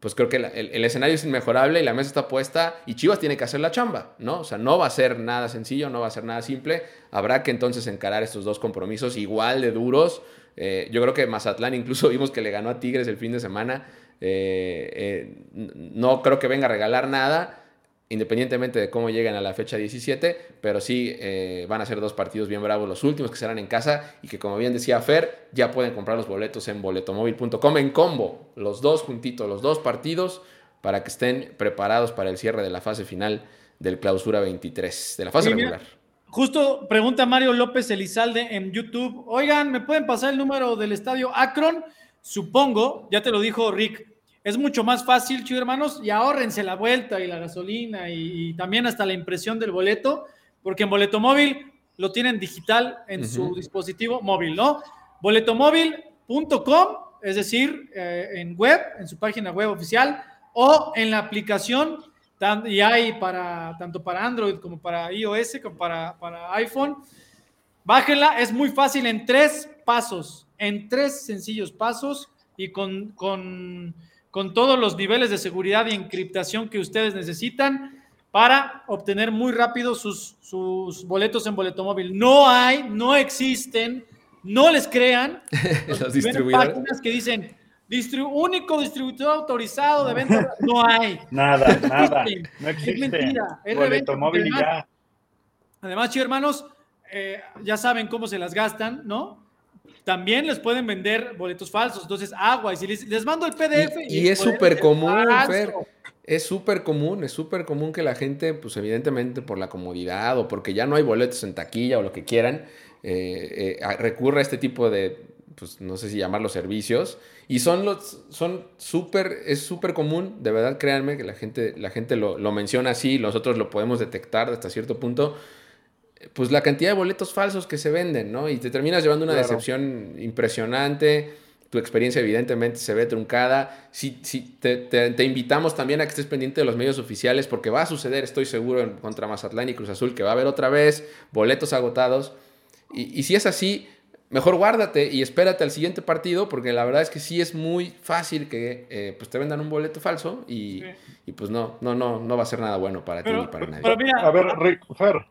pues creo que el, escenario es inmejorable y la mesa está puesta y Chivas tiene que hacer la chamba, ¿no? O sea, no va a ser nada sencillo, no va a ser nada simple. Habrá que entonces encarar estos dos compromisos igual de duros. Eh, yo creo que Mazatlán incluso vimos que le ganó a Tigres el fin de semana. Eh, eh, no creo que venga a regalar nada independientemente de cómo lleguen a la fecha 17, pero sí eh, van a ser dos partidos bien bravos los últimos que serán en casa y que como bien decía Fer, ya pueden comprar los boletos en boletomóvil.com en combo, los dos juntitos, los dos partidos, para que estén preparados para el cierre de la fase final del clausura 23, de la fase regular. Justo pregunta Mario López Elizalde en YouTube, oigan, ¿me pueden pasar el número del estadio Akron? Supongo, ya te lo dijo Rick, es mucho más fácil, chicos hermanos, y ahórrense la vuelta y la gasolina y, también hasta la impresión del boleto, porque en boleto móvil lo tienen digital en su dispositivo móvil, ¿no? Boletomóvil.com, es decir, eh, en web, en su página web oficial, o en la aplicación, y hay para tanto para Android como para iOS, como para, para iPhone. Bájenla, es muy fácil en tres pasos, en tres sencillos pasos y con, con con todos los niveles de seguridad y encriptación que ustedes necesitan para obtener muy rápido sus, sus boletos en boleto móvil. No hay, no existen, no les crean los distribuidores páginas que dicen único distribuidor autorizado de venta. No hay. Nada, nada. No existe. Es mentira. Es boleto móvil y ya. Además, chicos hermanos, eh, ya saben cómo se las gastan, ¿no? También les pueden vender boletos falsos. Entonces, agua, y si les, mando el PDF. Y, es súper común, Fer. Es súper común, es súper común que la gente, pues evidentemente por la comodidad o porque ya no hay boletos en taquilla o lo que quieran, eh, eh, recurra a este tipo de, pues no sé si llamarlos servicios. Y son los, son súper, es súper común, de verdad, créanme que la gente, la gente lo, lo menciona así, nosotros lo podemos detectar hasta cierto punto pues la cantidad de boletos falsos que se venden, ¿no? Y te terminas llevando una decepción impresionante. Tu experiencia evidentemente se ve truncada. Si, si te, invitamos también a que estés pendiente de los medios oficiales porque va a suceder, estoy seguro, en, contra Mazatlán y Cruz Azul, que va a haber otra vez boletos agotados. Y, si es así, mejor guárdate y espérate al siguiente partido porque la verdad es que sí es muy fácil que eh, pues te vendan un boleto falso y, pues no, no, no, no va a ser nada bueno para ti ni para nadie. a ver, Rick, Fer,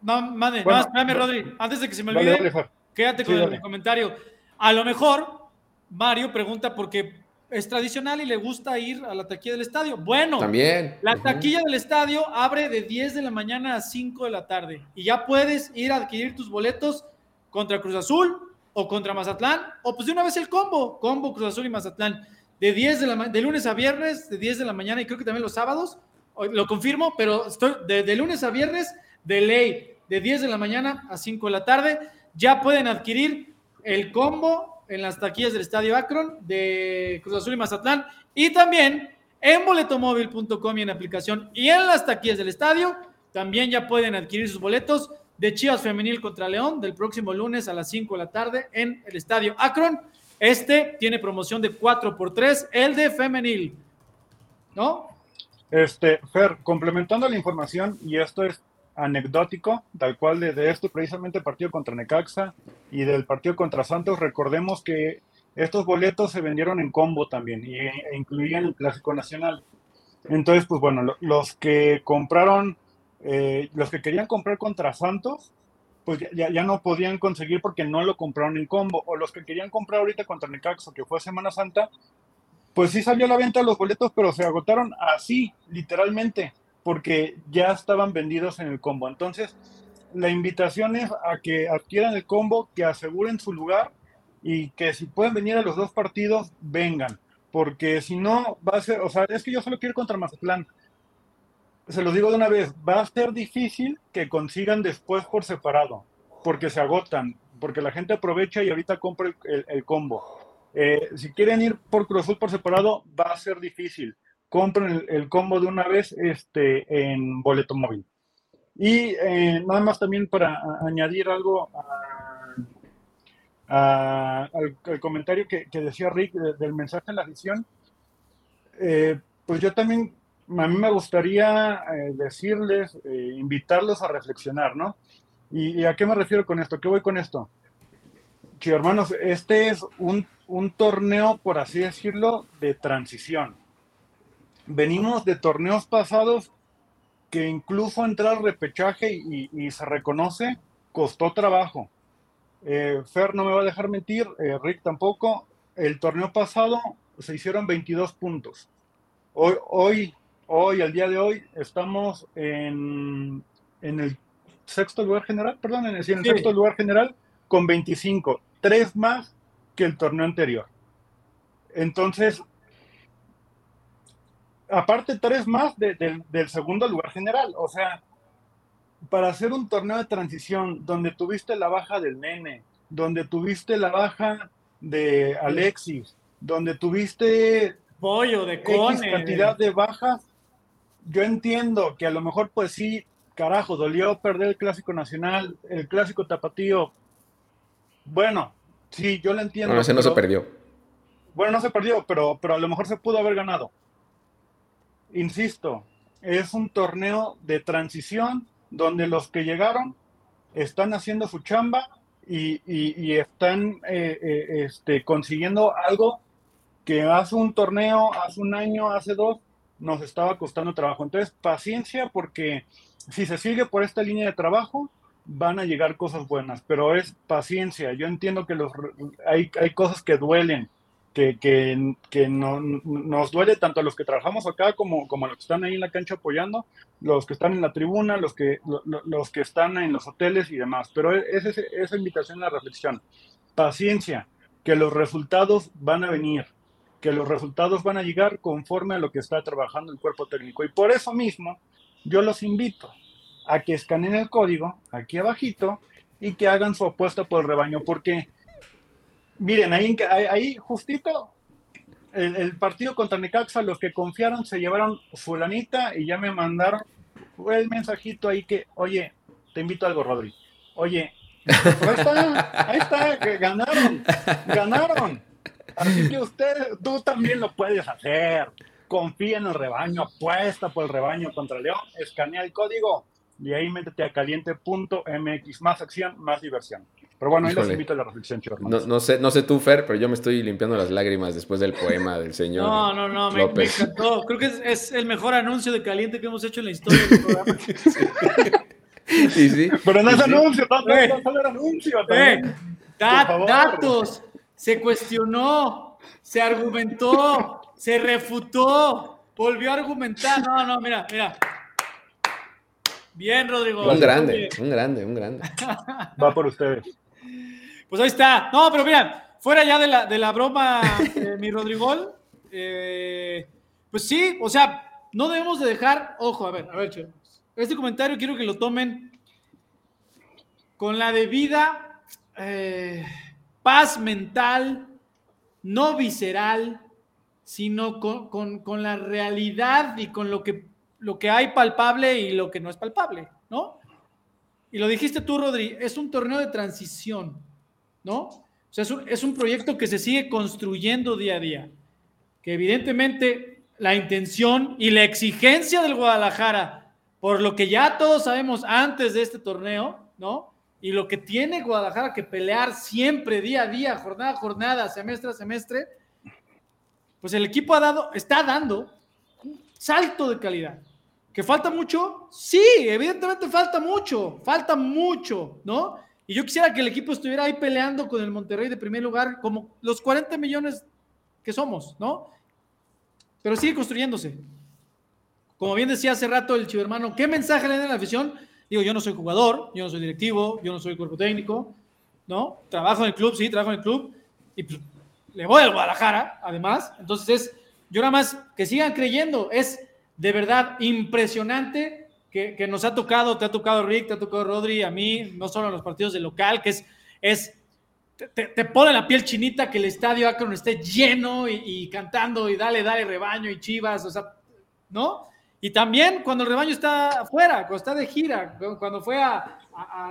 no, madre, no, espérame, Rodri. Antes de que se me olvide, quédate con el comentario. A lo mejor Mario pregunta porque es tradicional y le gusta ir a la taquilla del estadio. Bueno, también. La taquilla del estadio abre de 10 de la mañana a 5 de la tarde y ya puedes ir a adquirir tus boletos contra Cruz Azul o contra Mazatlán o pues de una vez el combo, combo Cruz Azul y Mazatlán. De 10 de la de lunes a viernes, de 10 de la mañana y creo que también los sábados, lo confirmo, pero estoy de lunes a viernes de ley de 10 de la mañana a 5 de la tarde. Ya pueden adquirir el combo en las taquillas del Estadio Akron de Cruz Azul y Mazatlán y también en boletomóvil.com y en aplicación y en las taquillas del estadio. También ya pueden adquirir sus boletos de Chivas Femenil contra León del próximo lunes a las 5 de la tarde en el Estadio Akron. Este tiene promoción de 4 por 3 el de femenil. ¿No? Este, Fer, complementando la información, y esto es anecdótico, tal cual de, este precisamente partido contra Necaxa y del partido contra Santos, recordemos que estos boletos se vendieron en combo también y, e incluían el Clásico Nacional. Entonces, pues bueno, los que compraron, eh, los que querían comprar contra Santos, pues ya, ya, no podían conseguir porque no lo compraron en combo. O los que querían comprar ahorita contra Necaxa, que fue Semana Santa, pues sí salió a la venta los boletos, pero se agotaron así, literalmente, porque ya estaban vendidos en el combo. Entonces, la invitación es a que adquieran el combo, que aseguren su lugar y que si pueden venir a los dos partidos, vengan porque si no va a ser, o sea, es que yo solo quiero ir contra Mazatlán. Se los digo de una vez, va a ser difícil que consigan después por separado, porque se agotan, porque la gente aprovecha y ahorita compra el, combo. Eh, si quieren ir por Cruz por separado, va a ser difícil. Compren el, combo de una vez este, en boleto móvil. Y eh, nada más también para añadir algo al, comentario que, decía Rick del mensaje en la edición, eh, pues yo también, a mí me gustaría eh, decirles, invitarlos a reflexionar, ¿no? ¿Y, a qué me refiero con esto? ¿Qué voy con esto? Sí, hermanos, este es un, un torneo, por así decirlo, de transición. Venimos de torneos pasados que incluso entrar al repechaje y, y se reconoce, costó trabajo eh, Fer no me va a dejar mentir, eh, Rick tampoco. El torneo pasado se hicieron 22 puntos. Hoy, hoy, hoy, al día de hoy, estamos en, en el sexto lugar general, perdón, en el, sexto lugar general con 25, tres más que el torneo anterior. Entonces, aparte tres más del segundo lugar general. O sea, para hacer un torneo de transición donde tuviste la baja del nene, donde tuviste la baja de Alexis, donde tuviste pollo de X cantidad de bajas, yo entiendo que a lo mejor pues sí, carajo, dolió perder el clásico nacional, el clásico tapatío. Bueno, sí, yo lo entiendo. Bueno, ese no se perdió. Bueno, no se perdió, pero, pero a lo mejor se pudo haber ganado. Insisto, es un torneo de transición donde los que llegaron están haciendo su chamba y, están eh, eh, este, consiguiendo algo que hace un torneo, hace un año, hace dos, nos estaba costando trabajo. Entonces, paciencia porque si se sigue por esta línea de trabajo, van a llegar cosas buenas, pero es paciencia. Yo entiendo que los, hay, hay cosas que duelen, que, que, no, nos duele tanto a los que trabajamos acá como, como a los que están ahí en la cancha apoyando, los que están en la tribuna, los que, los que están en los hoteles y demás. Pero es, esa invitación a la reflexión. Paciencia, que los resultados van a venir, que los resultados van a llegar conforme a lo que está trabajando el cuerpo técnico. Y por eso mismo, yo los invito a que escaneen el código aquí abajito y que hagan su apuesta por el rebaño, porque Miren, ahí, ahí justito el, partido contra Necaxa, los que confiaron se llevaron fulanita y ya me mandaron el mensajito ahí que, oye, te invito a algo, Rodri. Oye, ahí está, ahí está, ganaron, ganaron. Así que usted, tú también lo puedes hacer. Confía en el rebaño, apuesta por el rebaño contra León, escanea el código y ahí métete a caliente.mx. Más acción, más diversión. Pero bueno, ahí les invito a la reflexión, no, no, sé, no sé tú, Fer, pero yo me estoy limpiando las lágrimas después del poema del señor. No, no, no, me, encantó. Creo que es, el mejor anuncio de caliente que hemos hecho en la historia del programa. sí, sí. Pero no es anuncio, no, es anuncio. Eh, datos, se cuestionó, se argumentó, se refutó, volvió a argumentar. No, no, mira, mira. Bien, Rodrigo. Un grande, un grande, un grande. Va por ustedes. Pues ahí está. No, pero mira, fuera ya de la, de la broma, eh, mi Rodrigo, eh, pues sí, o sea, no debemos de dejar, ojo, a ver, a ver, este comentario quiero que lo tomen con la debida eh, paz mental, no visceral, sino con, con, la realidad y con lo que, lo que hay palpable y lo que no es palpable, ¿no? Y lo dijiste tú, Rodri, es un torneo de transición. ¿No? O sea, es un, es un proyecto que se sigue construyendo día a día. Que evidentemente la intención y la exigencia del Guadalajara, por lo que ya todos sabemos antes de este torneo, ¿no? Y lo que tiene Guadalajara que pelear siempre, día a día, jornada a jornada, semestre a semestre, pues el equipo ha dado, está dando un salto de calidad. ¿Que falta mucho? Sí, evidentemente falta mucho, falta mucho, ¿no? Y yo quisiera que el equipo estuviera ahí peleando con el Monterrey de primer lugar, como los 40 millones que somos, ¿no? Pero sigue construyéndose. Como bien decía hace rato el chivo hermano, ¿qué mensaje le da a la afición? Digo, yo no soy jugador, yo no soy directivo, yo no soy cuerpo técnico, ¿no? Trabajo en el club, sí, trabajo en el club, y pues, le voy al Guadalajara, además. Entonces, es, yo nada más que sigan creyendo, es de verdad impresionante que, nos ha tocado, te ha tocado Rick, te ha tocado Rodri, a mí, no solo en los partidos de local, que es, es te, pone la piel chinita que el estadio Akron esté lleno y, cantando y dale, dale rebaño y chivas, o sea, ¿no? Y también cuando el rebaño está afuera, cuando está de gira, cuando fue a,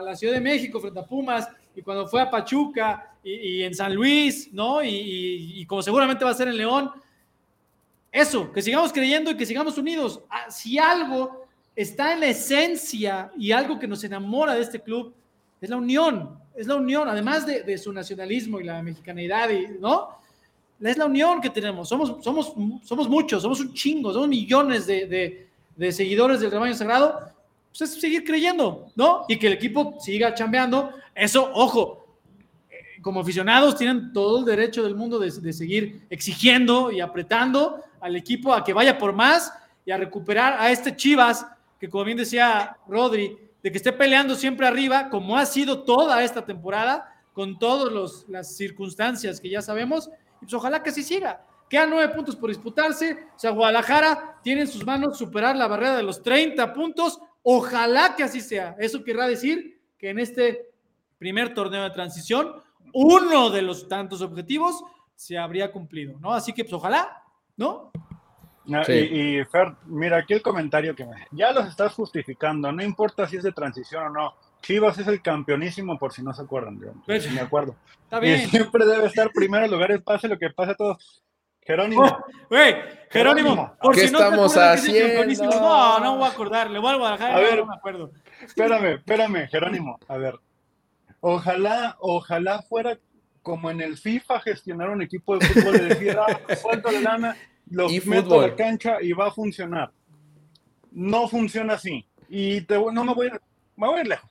la Ciudad de México frente a Pumas y cuando fue a Pachuca y, en San Luis, ¿no? Y, como seguramente va a ser en León. Eso, que sigamos creyendo y que sigamos unidos. Ah, si algo está en la esencia y algo que nos enamora de este club, es la unión, es la unión, además de, su nacionalismo y la mexicanidad, ¿no? Es la unión que tenemos, somos, somos, somos muchos, somos un chingo, somos millones de, seguidores del rebaño sagrado, pues es seguir creyendo, ¿no? Y que el equipo siga chambeando, eso, ojo, como aficionados tienen todo el derecho del mundo de, de seguir exigiendo y apretando al equipo a que vaya por más y a recuperar a este Chivas, que como bien decía Rodri, de que esté peleando siempre arriba, como ha sido toda esta temporada, con todas las circunstancias que ya sabemos, pues ojalá que así siga. Quedan nueve puntos por disputarse, o sea, Guadalajara tiene en sus manos superar la barrera de los 30 puntos, ojalá que así sea. Eso querrá decir que en este primer torneo de transición, uno de los tantos objetivos se habría cumplido, ¿no? Así que pues ojalá, ¿no? Y, Fer, mira aquí el comentario que me... Ya los estás justificando, no importa si es de transición o no. Chivas es el campeonísimo, por si no se acuerdan, yo, pues, me acuerdo. Está bien. Y siempre debe estar primero en lugares, pase lo que pase a todos. Jerónimo. Oh, güey, Jerónimo, por ¿Qué si no estamos te haciendo? No, no voy a acordar, le vuelvo a dejar, a ver, no me acuerdo. Espérame, espérame, Jerónimo, a ver. Ojalá, ojalá fuera como en el FIFA gestionar un equipo de fútbol de decir, ah, suelto de lana los y meto a la cancha y va a funcionar. No funciona así. Y no me voy, a, me voy a ir lejos.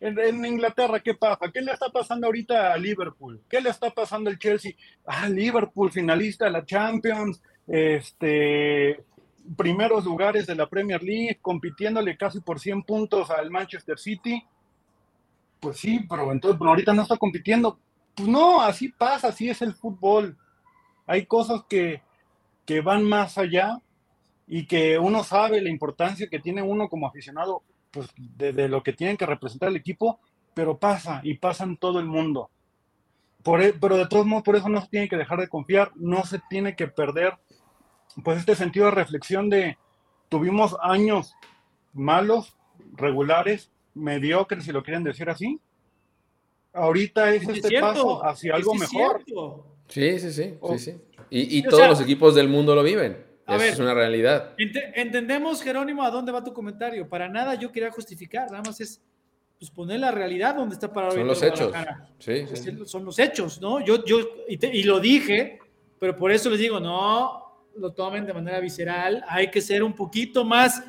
En, Inglaterra, ¿qué pasa? ¿Qué le está pasando ahorita a Liverpool? ¿Qué le está pasando al Chelsea? Ah, Liverpool, finalista de la Champions, este, primeros lugares de la Premier League, compitiéndole casi por 100 puntos al Manchester City. Pues sí, pero entonces ahorita no está compitiendo. Pues no, así pasa, así es el fútbol. Hay cosas que, que van más allá y que uno sabe la importancia que tiene uno como aficionado pues, de, lo que tienen que representar el equipo, pero pasa y pasa en todo el mundo. Por, e, pero de todos modos, por eso no se tiene que dejar de confiar, no se tiene que perder pues este sentido de reflexión de tuvimos años malos, regulares, mediocres, si lo quieren decir así. Ahorita es, este paso hacia algo mejor. Sí, sí, sí, sí, sí. Y, todos los equipos del mundo lo viven. Eso es una realidad. entendemos, Jerónimo, a dónde va tu comentario. Para nada yo quería justificar, nada más es pues, poner la realidad donde está parado. Son los hechos. Sí, Son los hechos, ¿no? Yo, yo y, lo dije, pero por eso les digo, no lo tomen de manera visceral. Hay que ser un poquito más.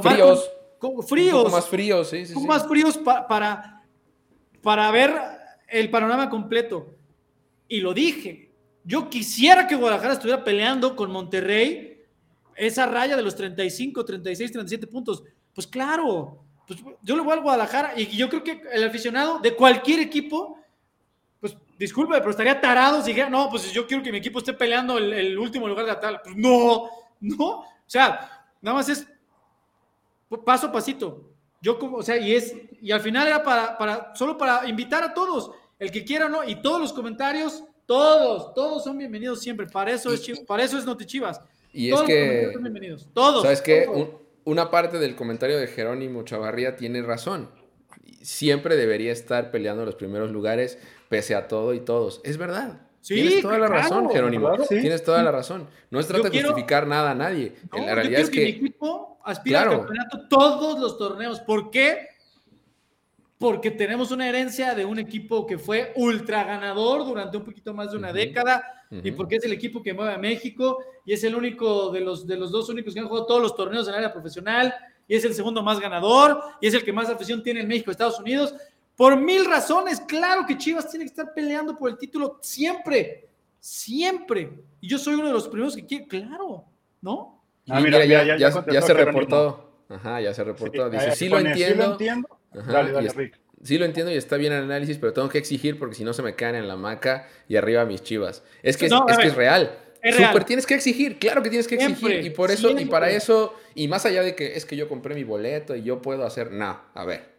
fríos. fríos. Un poco más fríos, sí. sí un poco más fríos para, para ver el panorama completo. Y lo dije yo quisiera que Guadalajara estuviera peleando con Monterrey esa raya de los 35, 36, 37 puntos. Pues claro, pues yo le voy al Guadalajara y yo creo que el aficionado de cualquier equipo, pues disculpe, pero estaría tarado si dijera, no, pues yo quiero que mi equipo esté peleando el, último lugar de la. Pues no, no. O sea, nada más es paso a pasito. Yo como, o sea, y es, y al final era para, para, solo para invitar a todos, el que quiera, ¿no? Y todos los comentarios todos, todos son bienvenidos siempre. Para eso es, para eso es Notichivas. Y es que. bienvenidos. Todos. ¿Sabes qué? una parte del comentario de Jerónimo Chavarría tiene razón. siempre debería estar peleando en los primeros lugares, pese a todo y todos. Es verdad. Tienes toda la razón, Jerónimo. Tienes toda la razón. No se trata de justificar nada a nadie. la realidad es que, mi equipo aspira al campeonato todos los torneos. ¿Por qué? Porque tenemos una herencia de un equipo que fue ultra ganador durante un poquito más de una década y porque es el equipo que mueve a México y es el único de los, de los dos únicos que han jugado todos los torneos en área profesional y es el segundo más ganador y es el que más afición tiene en México, Estados Unidos. Por mil razones, claro que Chivas tiene que estar peleando por el título siempre, siempre. Y yo soy uno de los primeros que quiere, claro, ¿no? Ah, mira, ya, ya, se reportó. Ajá, ya se reportó. Dice, sí, lo entiendo. Sí lo entiendo. Dale, dale, Rick. Sí lo entiendo y está bien el análisis, pero tengo que exigir porque si no se me caen en la maca y arriba mis chivas. Es que, es, que es real. Súper tienes que exigir, claro que tienes que exigir. y por eso, y para eso, y más allá de que es que yo compré mi boleto y yo puedo hacer, no, a ver.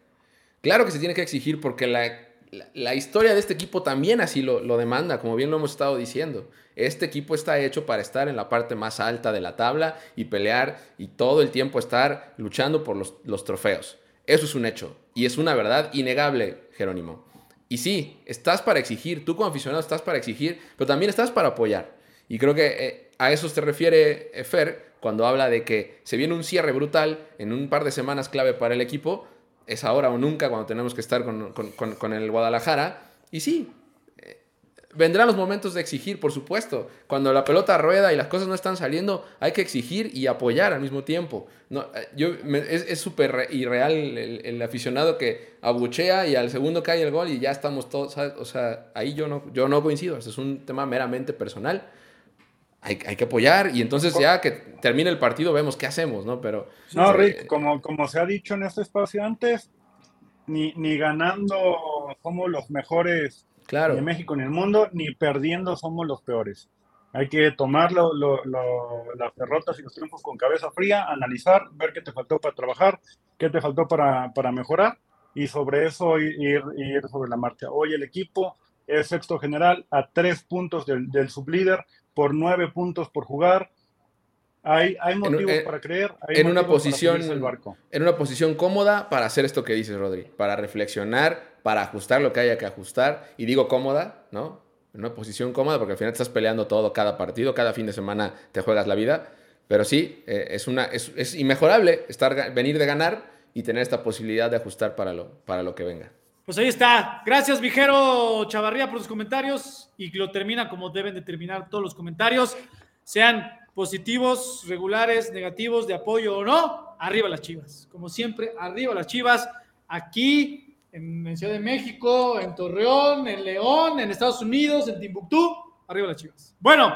Claro que se tiene que exigir porque la, historia de este equipo también así lo, demanda, como bien lo hemos estado diciendo. Este equipo está hecho para estar en la parte más alta de la tabla y pelear y todo el tiempo estar luchando por los, los trofeos. Eso es un hecho y es una verdad innegable, Jerónimo. Y sí, estás para exigir, tú como aficionado estás para exigir, pero también estás para apoyar. Y creo que eh, a eso se refiere eh, Fer cuando habla de que se viene un cierre brutal en un par de semanas clave para el equipo es ahora o nunca cuando tenemos que estar con, el Guadalajara. Y sí, vendrán los momentos de exigir, por supuesto. Cuando la pelota rueda y las cosas no están saliendo, hay que exigir y apoyar al mismo tiempo. No, eh, yo, es súper irreal el, aficionado que abuchea y al segundo cae el gol y ya estamos todos. O sea, ahí yo no, yo no coincido. Este es un tema meramente personal hay, que apoyar y entonces ya que termine el partido vemos qué hacemos, ¿no? Pero... No, Rick, como, como se ha dicho en este espacio antes, ni, ni ganando somos los mejores claro. de México en el mundo, ni perdiendo somos los peores. Hay que tomar las derrotas y los triunfos con cabeza fría, analizar, ver qué te faltó para trabajar, qué te faltó para, para mejorar y sobre eso ir, ir, sobre la marcha. Hoy el equipo es sexto general a tres puntos del, del sublíder por nueve puntos por jugar. Hay, hay motivos eh, para creer. en una posición en una posición cómoda para hacer esto que dices, Rodri, para reflexionar, para ajustar lo que haya que ajustar. Y digo cómoda, ¿no? En una posición cómoda porque al final estás peleando todo cada partido, cada fin de semana te juegas la vida. Pero sí, eh, es, una, es, es, inmejorable estar, venir de ganar y tener esta posibilidad de ajustar para lo, para lo que venga. Pues ahí está. Gracias, Vijero Chavarría, por los comentarios y lo termina como deben de terminar todos los comentarios, sean positivos, regulares, negativos, de apoyo o no. Arriba las chivas. Como siempre, arriba las chivas. Aquí en Ciudad de México, en Torreón, en León, en Estados Unidos, en Timbuktu. Arriba las chivas. Bueno,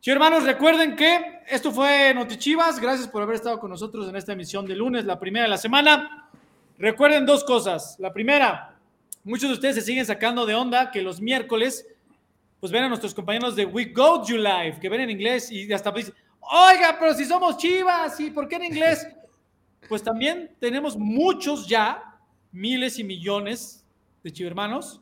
chicos hermanos, recuerden que esto fue Notichivas. Gracias por haber estado con nosotros en esta emisión de lunes, la primera de la semana. Recuerden dos cosas. La primera, muchos de ustedes se siguen sacando de onda que los miércoles, pues ven a nuestros compañeros de We Go You Live, que ven en inglés y hasta dicen, oiga, pero si somos chivas, ¿y por qué en inglés? Pues también tenemos muchos ya, miles y millones de chivermanos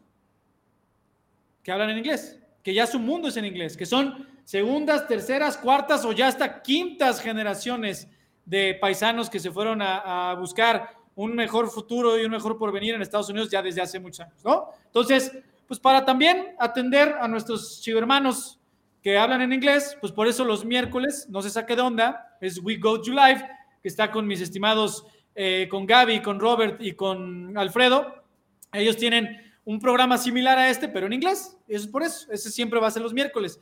que hablan en inglés, que ya su mundo es en inglés, que son segundas, terceras, cuartas o ya hasta quintas generaciones de paisanos que se fueron a, buscar un mejor futuro y un mejor porvenir en Estados Unidos ya desde hace muchos años, ¿no? Entonces, pues para también atender a nuestros chivermanos que hablan en inglés, pues por eso los miércoles, no se saque de es We Go to Live, que está con mis estimados, eh, con Gaby, con Robert y con Alfredo. Ellos tienen un programa similar a este, pero en inglés. Eso es por eso. Ese siempre va a ser los miércoles.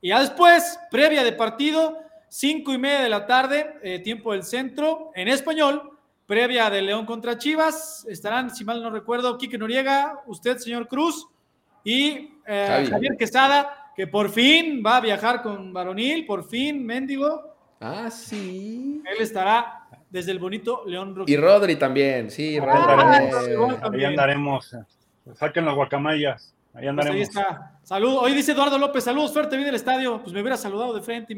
Y ya después, previa de partido, cinco y media de la tarde, eh, tiempo del centro, en español, previa de León contra Chivas. Estarán, si mal no recuerdo, Quique Noriega, usted, señor Cruz, y eh, Javier Quesada, que por fin va a viajar con Varonil, por fin, Méndigo. Ah, sí. Él estará desde el bonito León Y Rodri también, sí, ah, Ahí andaremos. Saquen las guacamayas. Ahí pues andaremos. ahí está. Saludos. Hoy dice Eduardo López, saludos, fuerte, vi del estadio. Pues me hubiera saludado de frente.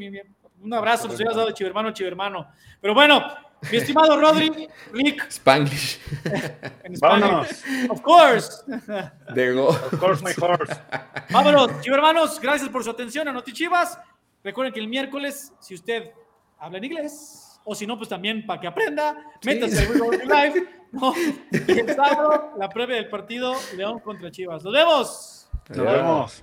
Un abrazo, nos hubieras dado chivermano, chivermano. Pero bueno, mi estimado Rodri, Rick. Spanglish. Vámonos. Of course. De go. Of course, my horse. Vámonos, hermanos. Gracias por su atención a Notichivas. Recuerden que el miércoles, si usted habla en inglés, o si no, pues también para que aprenda, métase al Live, ¿no? Y el sábado, la previa del partido León contra Chivas. ¡Nos vemos! Nos vemos.